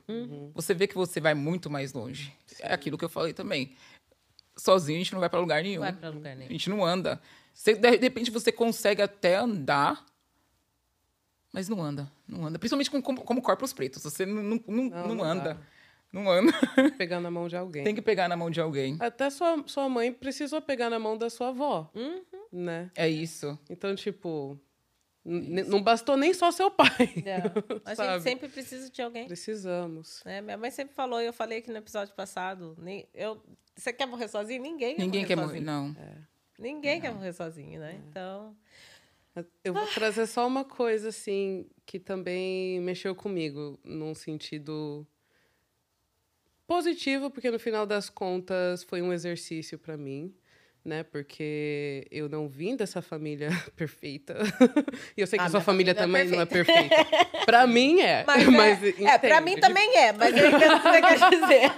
Você vê que você vai muito mais longe. É aquilo que eu falei também. Sozinho a gente não vai para lugar nenhum. Vai pra lugar A nenhum. gente não anda. Você, de repente você consegue até andar, mas não anda. Não anda. Principalmente com, como, como corpos pretos. Você não, não, não, Não, não não anda. dá. Não anda. Pegar na mão de alguém. Tem que pegar na mão de alguém. Até sua, sua mãe precisou pegar na mão da sua avó, Uhum. né? É isso. Então, tipo, n- não bastou nem só seu pai. É. A gente sempre precisa de alguém. Precisamos. É, minha mãe sempre falou, e eu falei aqui no episódio passado, nem, eu, você quer morrer sozinho? Ninguém quer Ninguém morrer quer morrer, sozinho. não. Ninguém quer morrer sozinho, né? Então, Eu vou trazer só uma coisa, assim, que também mexeu comigo, num sentido positivo, porque no final das contas foi um exercício para mim, né? Porque eu não vim dessa família perfeita. e eu sei que A sua família, família é também não é perfeita. Para mim é. mas, Mas, é, é, pra mim também é, mas eu entendo o que você quer dizer.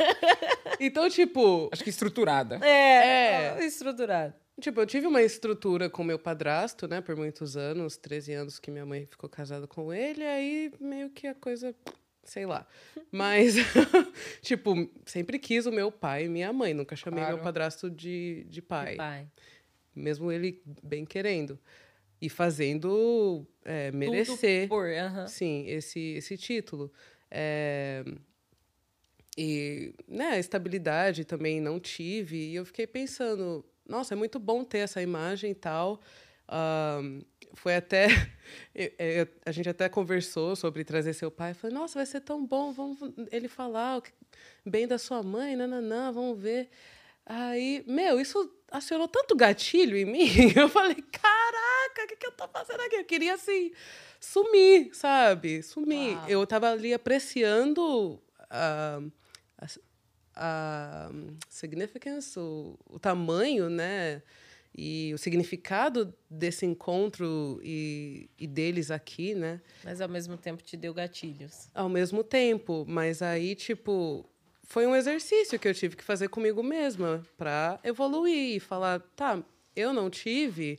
Então, tipo, Acho que estruturada. É, estruturado. Tipo, eu tive uma estrutura com meu padrasto, né, por muitos anos, 13 anos que minha mãe ficou casada com ele, aí meio que a coisa, sei lá. Mas, tipo, sempre quis o meu pai e minha mãe, nunca chamei Claro. meu padrasto de, de pai, Pai. mesmo ele bem querendo. E fazendo é, merecer, por, aham. sim, esse, esse título. É, E, né, a estabilidade também não tive. E eu fiquei pensando, nossa, é muito bom ter essa imagem e tal. Ahn, foi até. eu- a gente até conversou sobre trazer seu pai. Eu falei, nossa, vai ser tão bom, vamos ele falar bem da sua mãe, nananã, vamos ver. Aí, meu, isso acionou tanto gatilho em mim. Eu falei, caraca, o que, que eu tô fazendo aqui? Eu queria, assim, sumir, sabe? Sumir. Uau. Eu tava ali apreciando ah, a, a significance, o, o tamanho, né? E o significado desse encontro e, e deles aqui, né? Mas ao mesmo tempo te deu gatilhos. Ao mesmo tempo, mas aí, tipo, foi um exercício que eu tive que fazer comigo mesma para evoluir e falar, tá, eu não tive,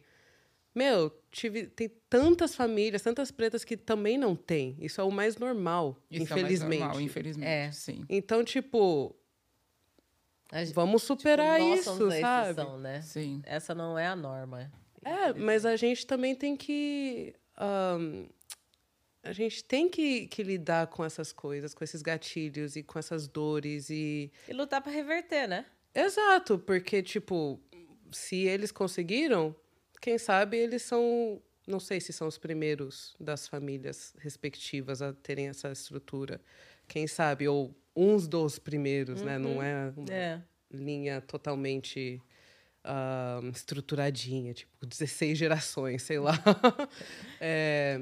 meu, tive tem tantas famílias, tantas pretas que também não tem. Isso é o mais normal, Isso infelizmente. É mais normal, infelizmente, É. sim. Então, tipo, gente- vamos superar tipo, nós isso, somos a sabe? exceção, né? Sim. Essa não é a norma. É, mas a gente também tem que. ahn, a gente tem que, que lidar com essas coisas, com esses gatilhos e com essas dores e. E lutar pra reverter, né? Exato, porque, tipo, se eles conseguiram, quem sabe eles são. Não sei se são os primeiros das famílias respectivas a terem essa estrutura. Quem sabe, ou uns dos primeiros, né? Não é uma É. linha totalmente ah, estruturadinha, tipo 16 gerações, sei lá. É,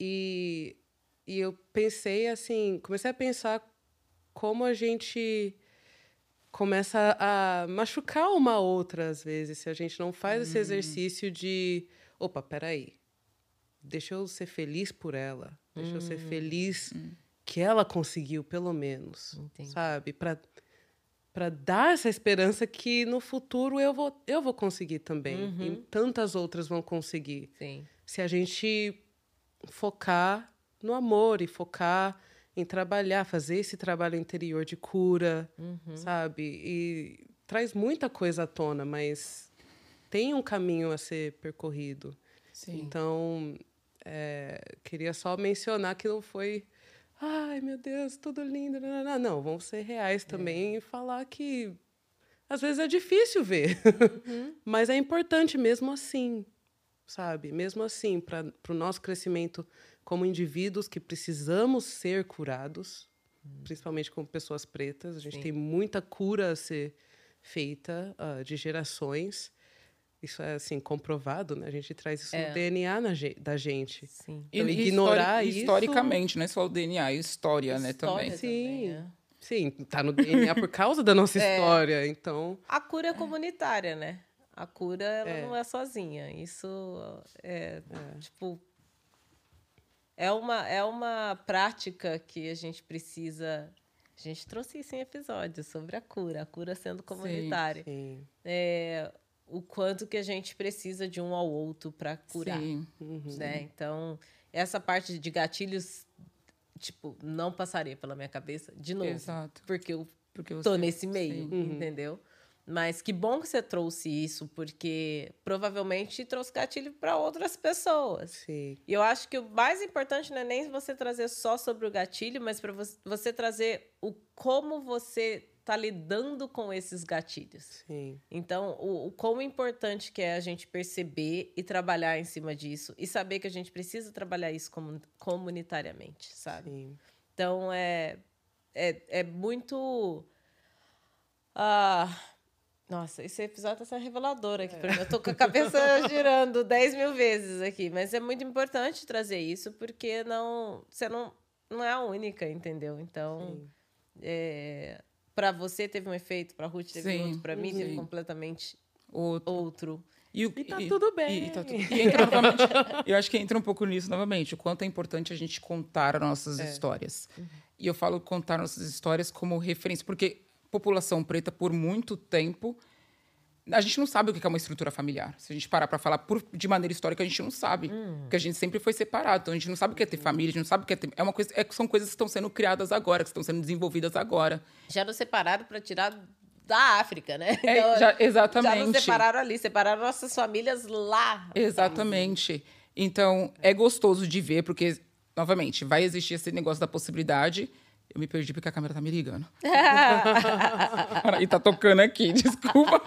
e, e eu pensei assim, comecei a pensar como a gente começa a machucar uma outra às vezes, se a gente não faz esse exercício de, opa, peraí, deixa eu ser feliz por ela, deixa eu ser feliz que ela conseguiu, pelo menos, Entendi. sabe? Para para dar essa esperança que no futuro eu vou, eu vou conseguir também. E tantas outras vão conseguir. Sim. Se a gente focar no amor e focar em trabalhar, fazer esse trabalho interior de cura, sabe? E traz muita coisa à tona, mas tem um caminho a ser percorrido. Sim. Então, é, queria só mencionar que não foi. Ai, meu Deus, tudo lindo. Não, não, não. vamos ser reais também e falar que às vezes é difícil ver, mas é importante mesmo assim, sabe? Mesmo assim, para o nosso crescimento como indivíduos que precisamos ser curados, principalmente como pessoas pretas, a gente Sim. tem muita cura a ser feita ah, de gerações. Isso é assim comprovado, né? A gente traz isso É. no DNA na ge- da gente. Sim. E, Então, e ignorar histori- isso- Historicamente, não é só o DNA, é história, né, História também. Sim. é. Sim, tá no DNA por causa da nossa É. história. Então, A cura é comunitária, né? A cura ela É. não é sozinha. Isso é, tipo é uma é uma prática que a gente precisa. A gente trouxe isso em episódio sobre a cura, a cura sendo comunitária. sim. É, o quanto que a gente precisa de um ao outro para curar, Sim. né? Então, essa parte de gatilhos tipo, não passaria pela minha cabeça de novo, Exato. porque eu Porque você, tô nesse meio, sim. entendeu? Mas que bom que você trouxe isso, porque provavelmente trouxe gatilho para outras pessoas. Sim. E eu acho que o mais importante não é nem você trazer só sobre o gatilho, mas para você trazer o como você tá lidando com esses gatilhos. Sim. Então, o, o quão importante que é a gente perceber e trabalhar em cima disso e saber que a gente precisa trabalhar isso comu- comunitariamente, sabe? Sim. Então é, é, é muito. Ah, nossa, esse episódio tá sendo revelador aqui pra mim. Eu tô com a cabeça girando 10 mil vezes aqui. Mas é muito importante trazer isso, porque não, você não, não é a única, entendeu? Então, é, para você teve um efeito, pra Ruth teve Sim, outro, pra mim teve completamente Outro. outro. E, o- E tá tudo bem. E, tá tudo- e entra novamente, eu acho que entra um pouco nisso novamente, o quanto é importante a gente contar nossas histórias. E eu falo contar nossas histórias como referência, porque população preta, por muito tempo, a gente não sabe o que é uma estrutura familiar. Se a gente parar para falar por- de maneira histórica, a gente não sabe. Porque a gente sempre foi separado. Então a gente não sabe o que é ter família, a gente não sabe o que é ter. É uma coisa, é, são coisas que estão sendo criadas agora, que estão sendo desenvolvidas agora. Já nos separaram para tirar da África, né? É, Então, já- Já exatamente. nos separaram ali, separaram nossas famílias lá. Exatamente. Então, é gostoso de ver, porque, novamente, vai existir esse negócio da possibilidade. Eu me perdi porque a câmera tá me ligando. e tá tocando aqui, desculpa.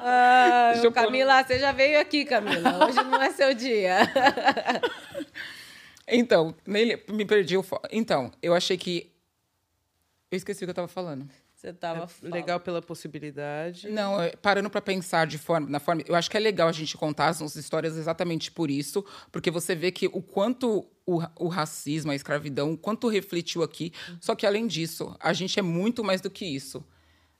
Ah, eu Camila, você já veio aqui, Camila. Hoje não é seu dia. Então, nele, me perdi o fo... Então, eu achei que. Eu esqueci o que eu tava falando. Você tava É falando. legal pela possibilidade. Não, parando para pensar de forma, na forma, eu acho que é legal a gente contar as nossas histórias exatamente por isso, porque você vê que o quanto o, o racismo, a escravidão, o quanto refletiu aqui. Só que além disso, a gente é muito mais do que isso.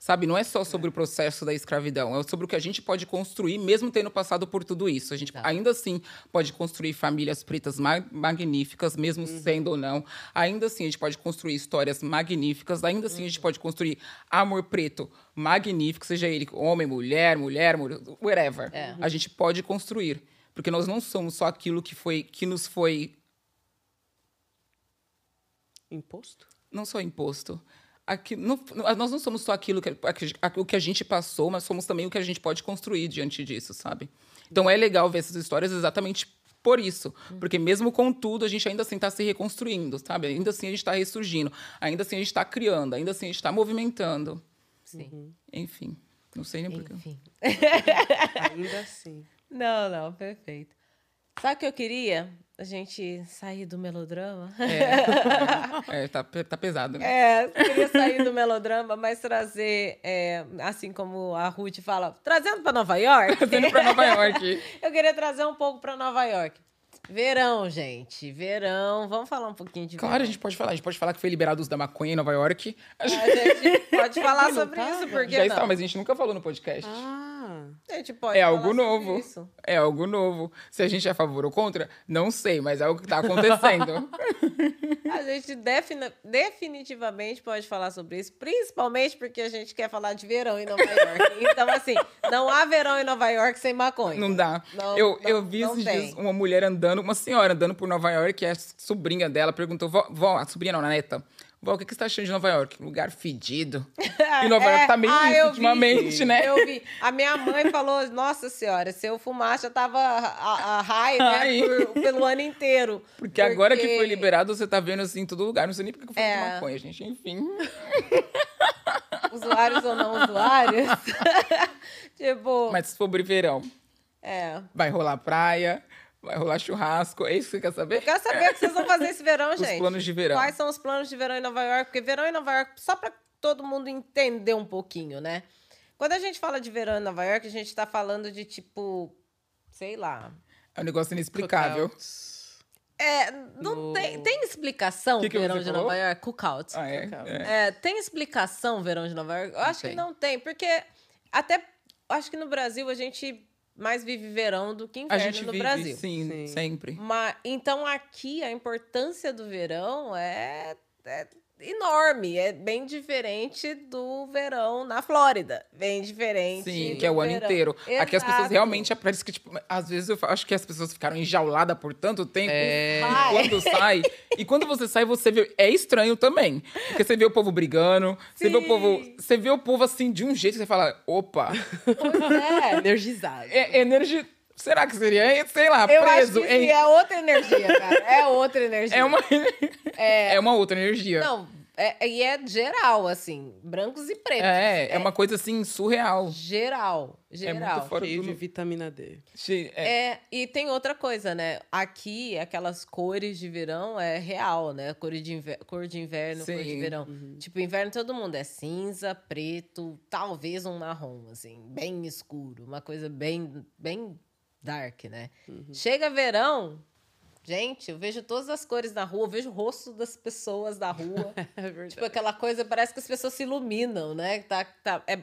Sabe, não é só sobre o processo da escravidão, é sobre o que a gente pode construir, mesmo tendo passado por tudo isso. A gente Tá. ainda assim pode construir famílias pretas ma- magníficas, mesmo sendo ou não. Ainda assim, a gente pode construir histórias magníficas. Ainda assim, a gente pode construir amor preto magnífico, seja ele homem, mulher, mulher, mulher whatever. É. A gente pode construir. Porque nós não somos só aquilo que, foi, que nos foi Imposto? não só imposto. Aqui, não- nós não somos só aquilo que, o que a gente passou, mas somos também o que a gente pode construir diante disso, sabe? Então é legal ver essas histórias exatamente por isso. Porque mesmo com tudo, a gente ainda assim está se reconstruindo, sabe? Ainda assim a gente está ressurgindo. Ainda assim a gente está criando. Ainda assim a gente está movimentando. Sim. Enfim, não sei nem porquê. Enfim. Ainda assim. Não, não, perfeito. Sabe o que eu queria? A gente sair do melodrama. É, é, tá, tá pesado, né? É, eu queria sair do melodrama, mas trazer, é, assim como a Ruth fala, trazendo para Nova York. Indo pra Nova York. eu queria trazer um pouco para Nova York. Verão, gente, verão. Vamos falar um pouquinho de Claro, a verão. gente pode falar. A gente pode falar que foi liberado o uso da maconha em Nova York. A gente A gente pode falar sobre tava? isso, porque já não? está, mas a gente nunca falou no podcast. Ah, A gente pode É falar algo sobre novo. isso. É algo novo. Se a gente é a favor ou contra, não sei, mas é algo que está acontecendo. A gente defini- definitivamente pode falar sobre isso, principalmente porque a gente quer falar de verão em Nova York. Então, assim, não há verão em Nova York sem maconha. não dá. Não, eu, não- eu vi esses tem. dias uma mulher andando, uma senhora andando por Nova York, e a sobrinha dela perguntou: vó, vó a sobrinha não, a neta. Vó, o que que você tá achando de Nova York? Lugar fedido. E Nova York tá meio ah, isso eu vi. ultimamente, né? Eu vi. A minha mãe falou, nossa senhora, se eu fumasse, já tava a, a high, né, por- pelo ano inteiro. Porque, agora que foi liberado, você tá vendo assim em todo lugar. Não sei nem porque eu de É. maconha, gente. Enfim. Usuários ou não usuários. tipo, Mas sobre verão, é... vai rolar praia, vai rolar churrasco. É isso que você quer saber? Eu quero saber o que vocês vão fazer esse verão, Os gente. planos de verão. Quais são os planos de verão em Nova York? Porque verão em Nova York, só para todo mundo entender um pouquinho, né? Quando a gente fala de verão em Nova York, a gente tá falando de tipo, sei lá. É um negócio inexplicável. É, não No- tem, tem explicação Que que verão de falou? Nova York? Cookout. Ah, é? Cacau. é. É, tem explicação verão de Nova York? Eu acho tem. que não tem, porque até acho que no Brasil a gente mais vive verão do que A inverno gente no vive, Brasil. sim, Sim. sempre. Mas, então aqui a importância do verão é, é enorme, é bem diferente do verão na Flórida, bem diferente. Sim, que é o ano verão. inteiro. Aqui as pessoas Exato. realmente parece que, tipo, às vezes eu acho que as pessoas ficaram enjauladas por tanto tempo. É. E quando sai. E quando você sai, você vê. É estranho também. Porque você vê o povo brigando, você vê o Sim. povo. Você vê o povo assim de um jeito que você fala, opa, Pois é. Energizado. é energia. Será que seria, sei lá, Eu acho preso? que isso em- é outra energia, cara. É outra energia. é, uma, é uma outra energia. Não, é, e é geral, assim, brancos e pretos. É, é uma coisa assim surreal. Geral, É geral. muito fora Cheio do. de vitamina D. Che- é, É, e tem outra coisa, né? Aqui, aquelas cores de verão é real, né? Cor de, inver- cor de inverno, cor de Sim. verão. Tipo, inverno todo mundo é cinza, preto, talvez um marrom, assim, bem escuro. Uma coisa bem, bem dark, né? Chega verão, gente, eu vejo todas as cores na rua, eu vejo o rosto das pessoas da rua. É verdade. Tipo, aquela coisa, parece que as pessoas se iluminam, né? Tá, tá, é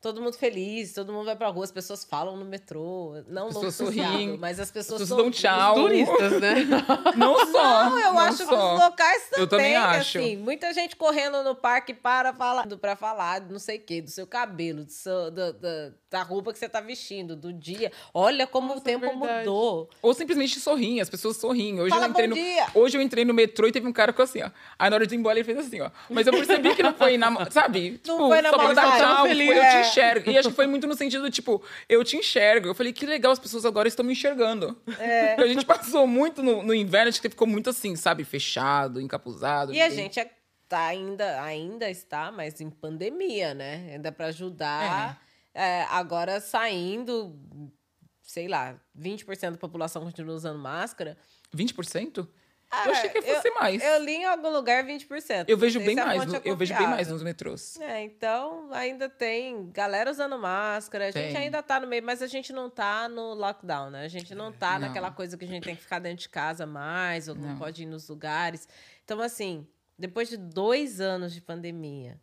todo mundo feliz, todo mundo vai pra rua, as pessoas falam no metrô. Não As no pessoas sorriem, mas as pessoas, As pessoas dão tchau. Turistas, né? Não só. Não, eu não acho que só. os locais também, Eu também acho. assim, muita gente correndo no parque para falar, para falar, não sei o quê, do seu cabelo, do seu, do- do- da roupa que você tá vestindo, do dia. Olha como Nossa, o tempo é mudou. Ou simplesmente sorriem, as pessoas sorriem. Hoje Fala eu entrei bom no, dia. Hoje eu entrei no metrô e teve um cara com assim, ó. Aí na hora de ir embora ele fez assim, ó. Mas eu percebi que não foi na. Sabe? Tipo, foi na só pra dar tchau, Feliz. foi, eu É. te enxergo. E acho que foi muito no sentido, tipo, eu te enxergo. Eu falei, que legal, as pessoas agora estão me enxergando. É. Porque a gente passou muito no, no inverno, acho que ficou muito assim, sabe? Fechado, encapuzado. E a gente é- tá ainda, ainda está, mas em pandemia, né? Ainda para ajudar. É, agora saindo, sei lá, 20% da população continua usando máscara. 20%? Eu achei que fosse mais. Eu li em algum lugar 20%. Eu Não vejo bem mais, no- é eu vejo bem mais nos metrôs. É, então ainda tem galera usando máscara. A gente Tem. ainda tá no meio, mas a gente não tá no lockdown, né? A gente não tá Não. naquela coisa que a gente tem que ficar dentro de casa mais, ou não, Não. pode ir nos lugares. Então, assim, depois de dois anos de pandemia,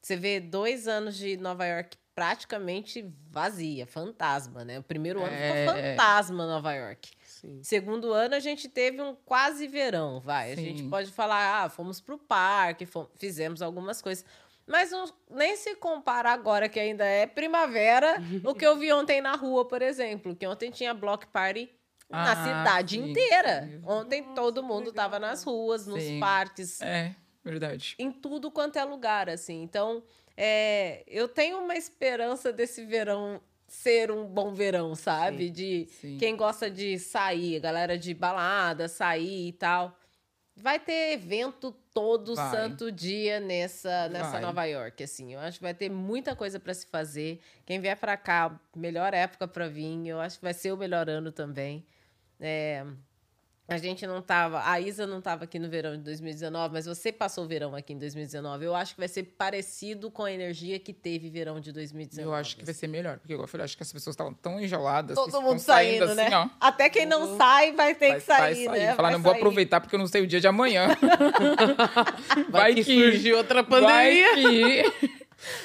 você vê dois anos de Nova York praticamente vazia, fantasma, né? O primeiro ano É. ficou fantasma Nova York. Sim. Segundo ano, a gente teve um quase verão, vai. A Sim. gente pode falar, ah, fomos pro parque, fom- fizemos algumas coisas. Mas não- nem se compara agora, que ainda é primavera, o que eu vi ontem na rua, por exemplo. Que ontem tinha block party na Ah, cidade sim, inteira. Ontem todo mundo legal. tava nas ruas, nos Sim. parques, É, verdade. em tudo quanto é lugar, assim. Então, é, eu tenho uma esperança desse verão ser um bom verão, sabe? De Sim. quem gosta de sair, galera de balada, sair e tal. Vai ter evento todo Vai. santo dia nessa, nessa Vai. Nova York, assim. Eu acho que vai ter muita coisa para se fazer. Quem vier para cá, melhor época para vir. Eu acho que vai ser o melhor ano também. É, a gente não tava, a Isa não tava aqui no verão de 2019, mas você passou o verão aqui em 2019. Eu acho que vai ser parecido com a energia que teve verão de 2019. Eu acho que vai ser melhor, porque igual eu falei, acho que as pessoas estavam tão enjoladas. que Todo mundo saindo, né? assim, ó. Até quem não Uhum. sai vai ter Vai, que sair, vai sair. né? Falar, Vai não vou aproveitar porque eu não sei o dia de amanhã. Vai, que, surgiu outra pandemia. Vai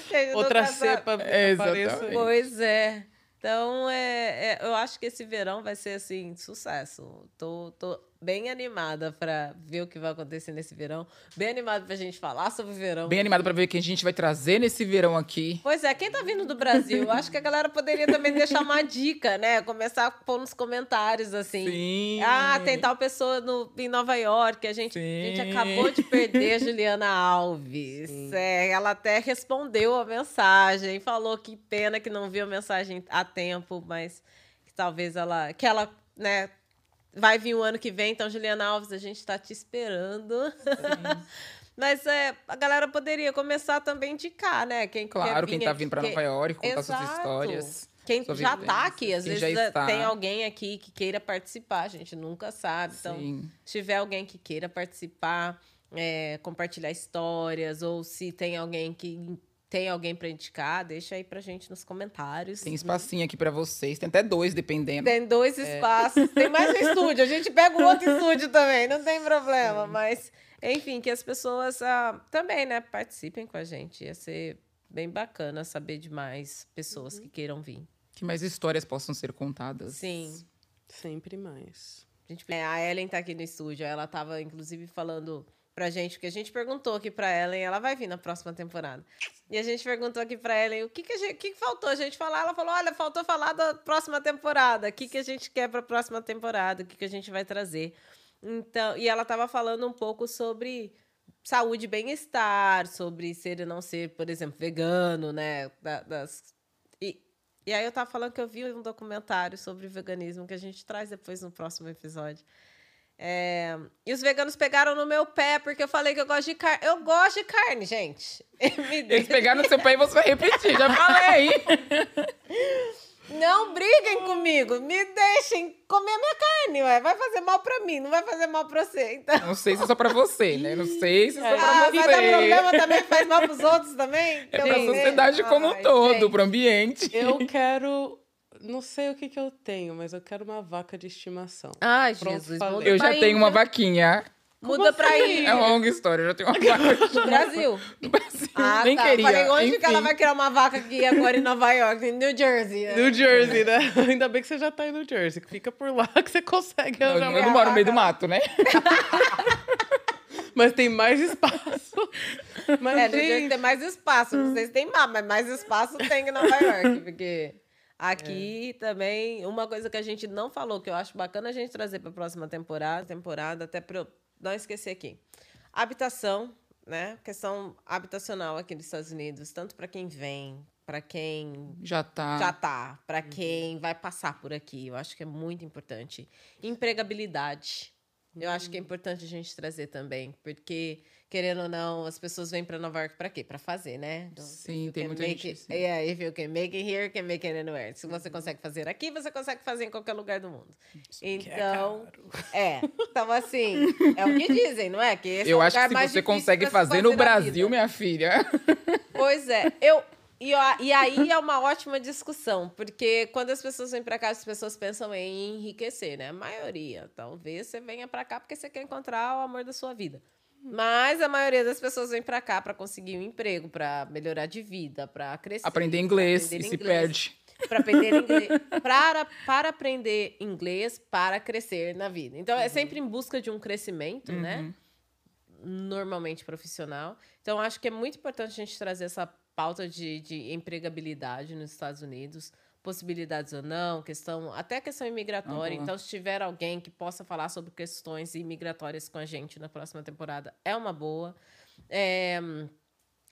que... Outra cepa É, apareça. Pois é. Então, é, é, eu acho que esse verão vai ser, assim, sucesso. Tô, tô bem animada para ver o que vai acontecer nesse verão. Bem animada pra gente falar sobre o verão. Bem animado pra ver quem a gente vai trazer nesse verão aqui. Pois é, quem tá vindo do Brasil, acho que a galera poderia também deixar uma dica, né? Começar a pôr nos comentários, assim. Sim. Ah, tem tal pessoa no, em Nova York. A gente, a gente acabou de perder a Juliana Alves. Sim. É, ela até respondeu a mensagem, falou que pena que não viu a mensagem a tempo, mas que talvez ela. Que ela, né? Vai vir o ano que vem, então, Juliana Alves, a gente tá te esperando. Mas é, a galera poderia começar também a indicar, né? Quem Claro, quem tá aqui, vindo quem- Nova York, contar suas Exato. histórias. Quem já vivência, tá aqui, às quem vezes é, está. tem alguém aqui que queira participar, a gente nunca sabe. Então, Sim. se tiver alguém que queira participar, é, compartilhar histórias, ou se tem alguém que tem alguém para indicar, deixa aí pra gente nos comentários. Tem espacinho aqui pra vocês. Tem até dois, dependendo. Tem dois É. espaços, tem mais um estúdio, a gente pega o outro estúdio também, não tem problema, mas enfim, que as pessoas ah, também, né, participem com a gente, ia ser bem bacana saber de mais pessoas que queiram vir. Que mais histórias possam ser contadas. Sim. Sempre mais. A, gente- é, a Ellen tá aqui no estúdio, ela tava inclusive falando pra gente, porque a gente perguntou aqui pra Ellen, ela vai vir na próxima temporada. E a gente perguntou aqui pra Ellen o que que, gente, que que faltou a gente falar. Ela falou: olha, faltou falar da próxima temporada. O que, que a gente quer pra próxima temporada? O que, que a gente vai trazer? Então, e ela tava falando um pouco sobre saúde e bem-estar, sobre ser e não ser, por exemplo, vegano, né? da- das, e, e aí eu tava falando que eu vi um documentário sobre veganismo que a gente traz depois no próximo episódio. É, e os veganos pegaram no meu pé porque eu falei que eu gosto de carne. Eu gosto de carne, gente. Eles pegaram no seu pé e você vai repetir, já falei. Não briguem comigo, me deixem comer minha carne, ué. Vai fazer mal pra mim, não vai fazer mal pra você. Então, Não sei se é só pra você, né? Não sei se é só pra ah, você. vai dar problema também, faz mal pros outros também. É Eu pra sociedade como um Ai, todo, gente. pro ambiente. Eu quero. Não sei o que, que eu tenho, mas eu quero uma vaca de estimação. Ai, Pronto, Jesus, falei. muda Eu pra já tenho uma vaquinha. Muda pra assim? Índia. É uma longa história, eu já tenho uma vaca No Brasil. no Brasil. Ah, Nem tá. queria. Falei, onde que enfim. ela vai criar uma vaca aqui agora em Nova York? Em New Jersey. né? New Jersey, né? Ainda bem que você já tá em New Jersey, que fica por lá que você consegue Eu, arranjar eu não moro no meio do mato, né? Mas tem mais espaço. Mas, É, New Jersey gente, tem mais espaço. Não sei se tem mais, mas mais espaço tem em Nova York. Porque aqui também, uma coisa que a gente não falou, que eu acho bacana a gente trazer para a próxima temporada, temporada, até para eu não esquecer aqui. Habitação, né? Questão habitacional aqui nos Estados Unidos, tanto para quem vem, para quem Já tá. já tá, para quem vai passar por aqui. Eu acho que é muito importante. Empregabilidade. Eu acho que é importante a gente trazer também, porque querendo ou não, as pessoas vêm para Nova York para quê? Para fazer, né? Então, sim, tem muita gente. It, yeah, if you can make it here, can make it anywhere. Se você consegue fazer aqui, você consegue fazer em qualquer lugar do mundo. Isso é então, é, é, então assim, é o que dizem, não é? Que esse eu é acho que se você consegue fazer, fazer no Brasil, minha filha. Pois é, eu e, e aí é uma ótima discussão, porque quando as pessoas vêm para cá, as pessoas pensam em enriquecer, né? A maioria. Talvez você venha para cá porque você quer encontrar o amor da sua vida. Mas a maioria das pessoas vem para cá para conseguir um emprego, para melhorar de vida, para crescer. Aprender inglês aprender e inglês, se perde. Para aprender inglês, para, para aprender inglês, para crescer na vida. Então, é uhum. é sempre em busca de um crescimento, né? uhum. né? Normalmente profissional. Então, acho que é muito importante a gente trazer essa pauta de, de empregabilidade nos Estados Unidos, possibilidades ou não, questão até questão imigratória. Uhum. Então, se tiver alguém que possa falar sobre questões imigratórias com a gente na próxima temporada, é uma boa. É,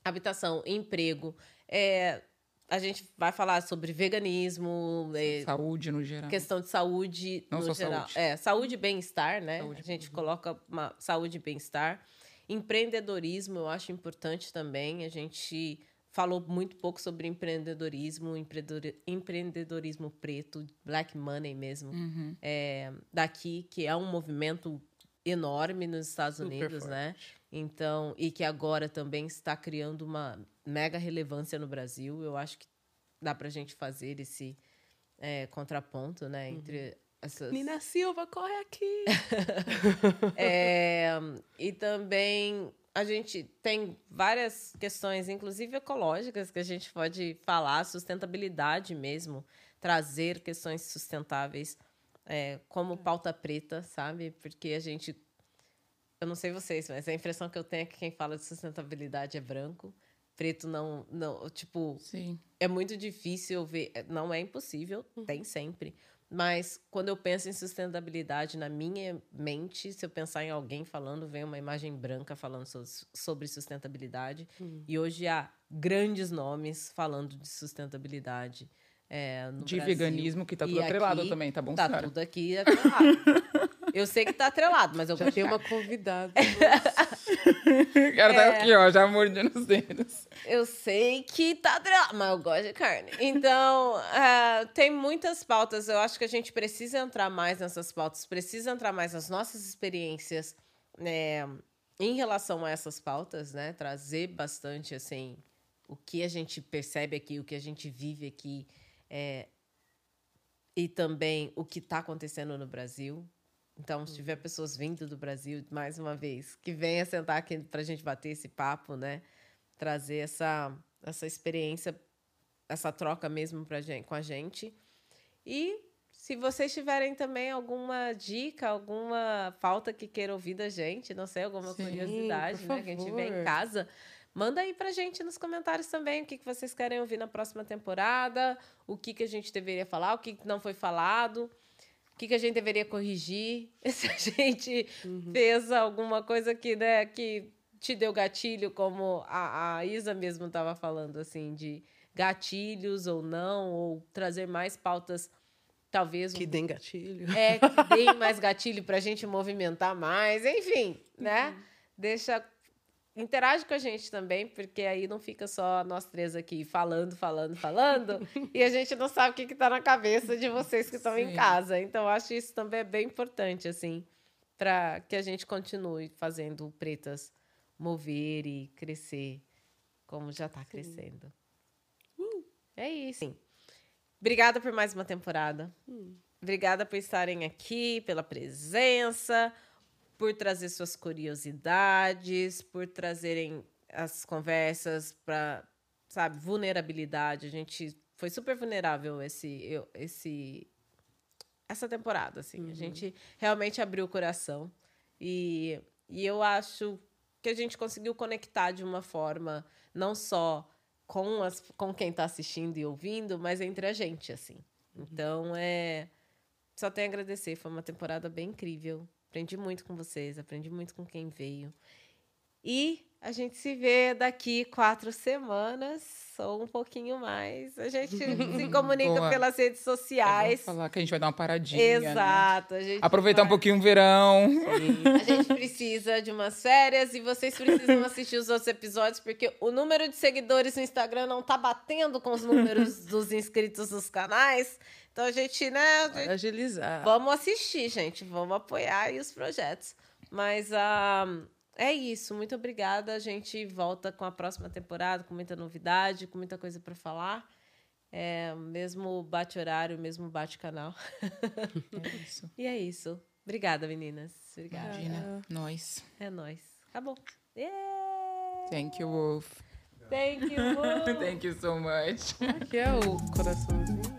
habitação, emprego. É, a gente vai falar sobre veganismo, é, saúde no geral. Questão de saúde Não no geral. Saúde. É, saúde e bem-estar, né? Saúde. A gente coloca uma saúde e bem-estar. Empreendedorismo, eu acho importante também. A gente falou muito pouco sobre empreendedorismo, empreendedorismo preto, black money mesmo, uhum. é, daqui, que é um movimento enorme nos Estados Super Unidos, né? forte. né? Então, e que agora também está criando uma mega relevância no Brasil. Eu acho que dá para a gente fazer esse é, contraponto, né? Uhum. Entre essas... Nina Silva, corre aqui! é, e também a gente tem várias questões, inclusive ecológicas, que a gente pode falar, sustentabilidade mesmo, trazer questões sustentáveis é, como pauta preta, sabe? Porque a gente. Eu não sei vocês, mas a impressão que eu tenho é que quem fala de sustentabilidade é branco. Preto não. não tipo. Sim. É muito difícil ver. Não é impossível, uhum. tem sempre. Mas quando eu penso em sustentabilidade na minha mente, se eu pensar em alguém falando, vem uma imagem branca falando sobre sustentabilidade. Hum. E hoje há grandes nomes falando de sustentabilidade. É, de Brasil. veganismo, que está tudo atrelado também, tá bom, Tá senhora? tudo aqui atrelado. eu sei que está atrelado, mas eu já tenho uma convidada. o cara tá é... aqui, ó, já mordendo os dedos. Eu sei que tá atrelado, mas eu gosto de carne. Então, uh, tem muitas pautas. Eu acho que a gente precisa entrar mais nessas pautas, precisa entrar mais nas nossas experiências né, em relação a essas pautas, né? Trazer bastante, assim, o que a gente percebe aqui, o que a gente vive aqui. É, e também o que está acontecendo no Brasil. Então, se tiver pessoas vindo do Brasil, mais uma vez, que venha sentar aqui para a gente bater esse papo, né? Trazer essa, essa experiência, essa troca mesmo pra gente, com a gente. E se vocês tiverem também alguma dica, alguma falta que queira ouvir da gente, não sei, alguma Sim, curiosidade, né? Que a gente vê em casa, Manda aí pra gente nos comentários também o que, que vocês querem ouvir na próxima temporada, o que, que a gente deveria falar, o que não foi falado, o que, que a gente deveria corrigir, se a gente uhum. fez alguma coisa que, né, que te deu gatilho, como a, a Isa mesmo estava falando, assim, de gatilhos ou não, ou trazer mais pautas talvez que deem gatilho. É, que deem mais gatilho para a gente movimentar mais, enfim, né? Uhum. Deixa interage com a gente também, porque aí não fica só nós três aqui falando, falando, falando, e a gente não sabe o que está na cabeça de vocês que estão em casa. Então, acho isso também é bem importante, assim, para que a gente continue fazendo pretas mover e crescer como já está crescendo. É isso. Obrigada por mais uma temporada. Uh. Obrigada por estarem aqui, pela presença por trazer suas curiosidades, por trazerem as conversas para, sabe, vulnerabilidade. A gente foi super vulnerável esse, esse essa temporada, assim. Uhum. A gente realmente abriu o coração e, e eu acho que a gente conseguiu conectar de uma forma não só com, as, com quem está assistindo e ouvindo, mas entre a gente, assim. Uhum. Então, é... Só tenho a agradecer. Foi uma temporada bem incrível. Aprendi muito com vocês, aprendi muito com quem veio. E A gente se vê daqui quatro semanas ou um pouquinho mais. A gente se comunica Boa. pelas redes sociais. É falar que a gente vai dar uma paradinha. Né? Exato. Né? Aproveitar vai... um pouquinho o verão. Sim. A gente precisa de umas férias e vocês precisam assistir os outros episódios, porque o número de seguidores no Instagram não tá batendo com os números dos inscritos nos canais. Então a gente, né? A gente... Agilizar. Vamos assistir, gente. Vamos apoiar aí os projetos. Mas. Uh é isso. Muito obrigada. A gente volta com a próxima temporada, com muita novidade, com muita coisa para falar. É, mesmo bate-horário, mesmo bate-canal. É isso. e é isso. Obrigada, meninas. Obrigada. Imagina. Nós. É nós. Acabou. Yeah! Thank you, Wolf. Thank you, Wolf. Thank you so much. Aqui é o coraçãozinho.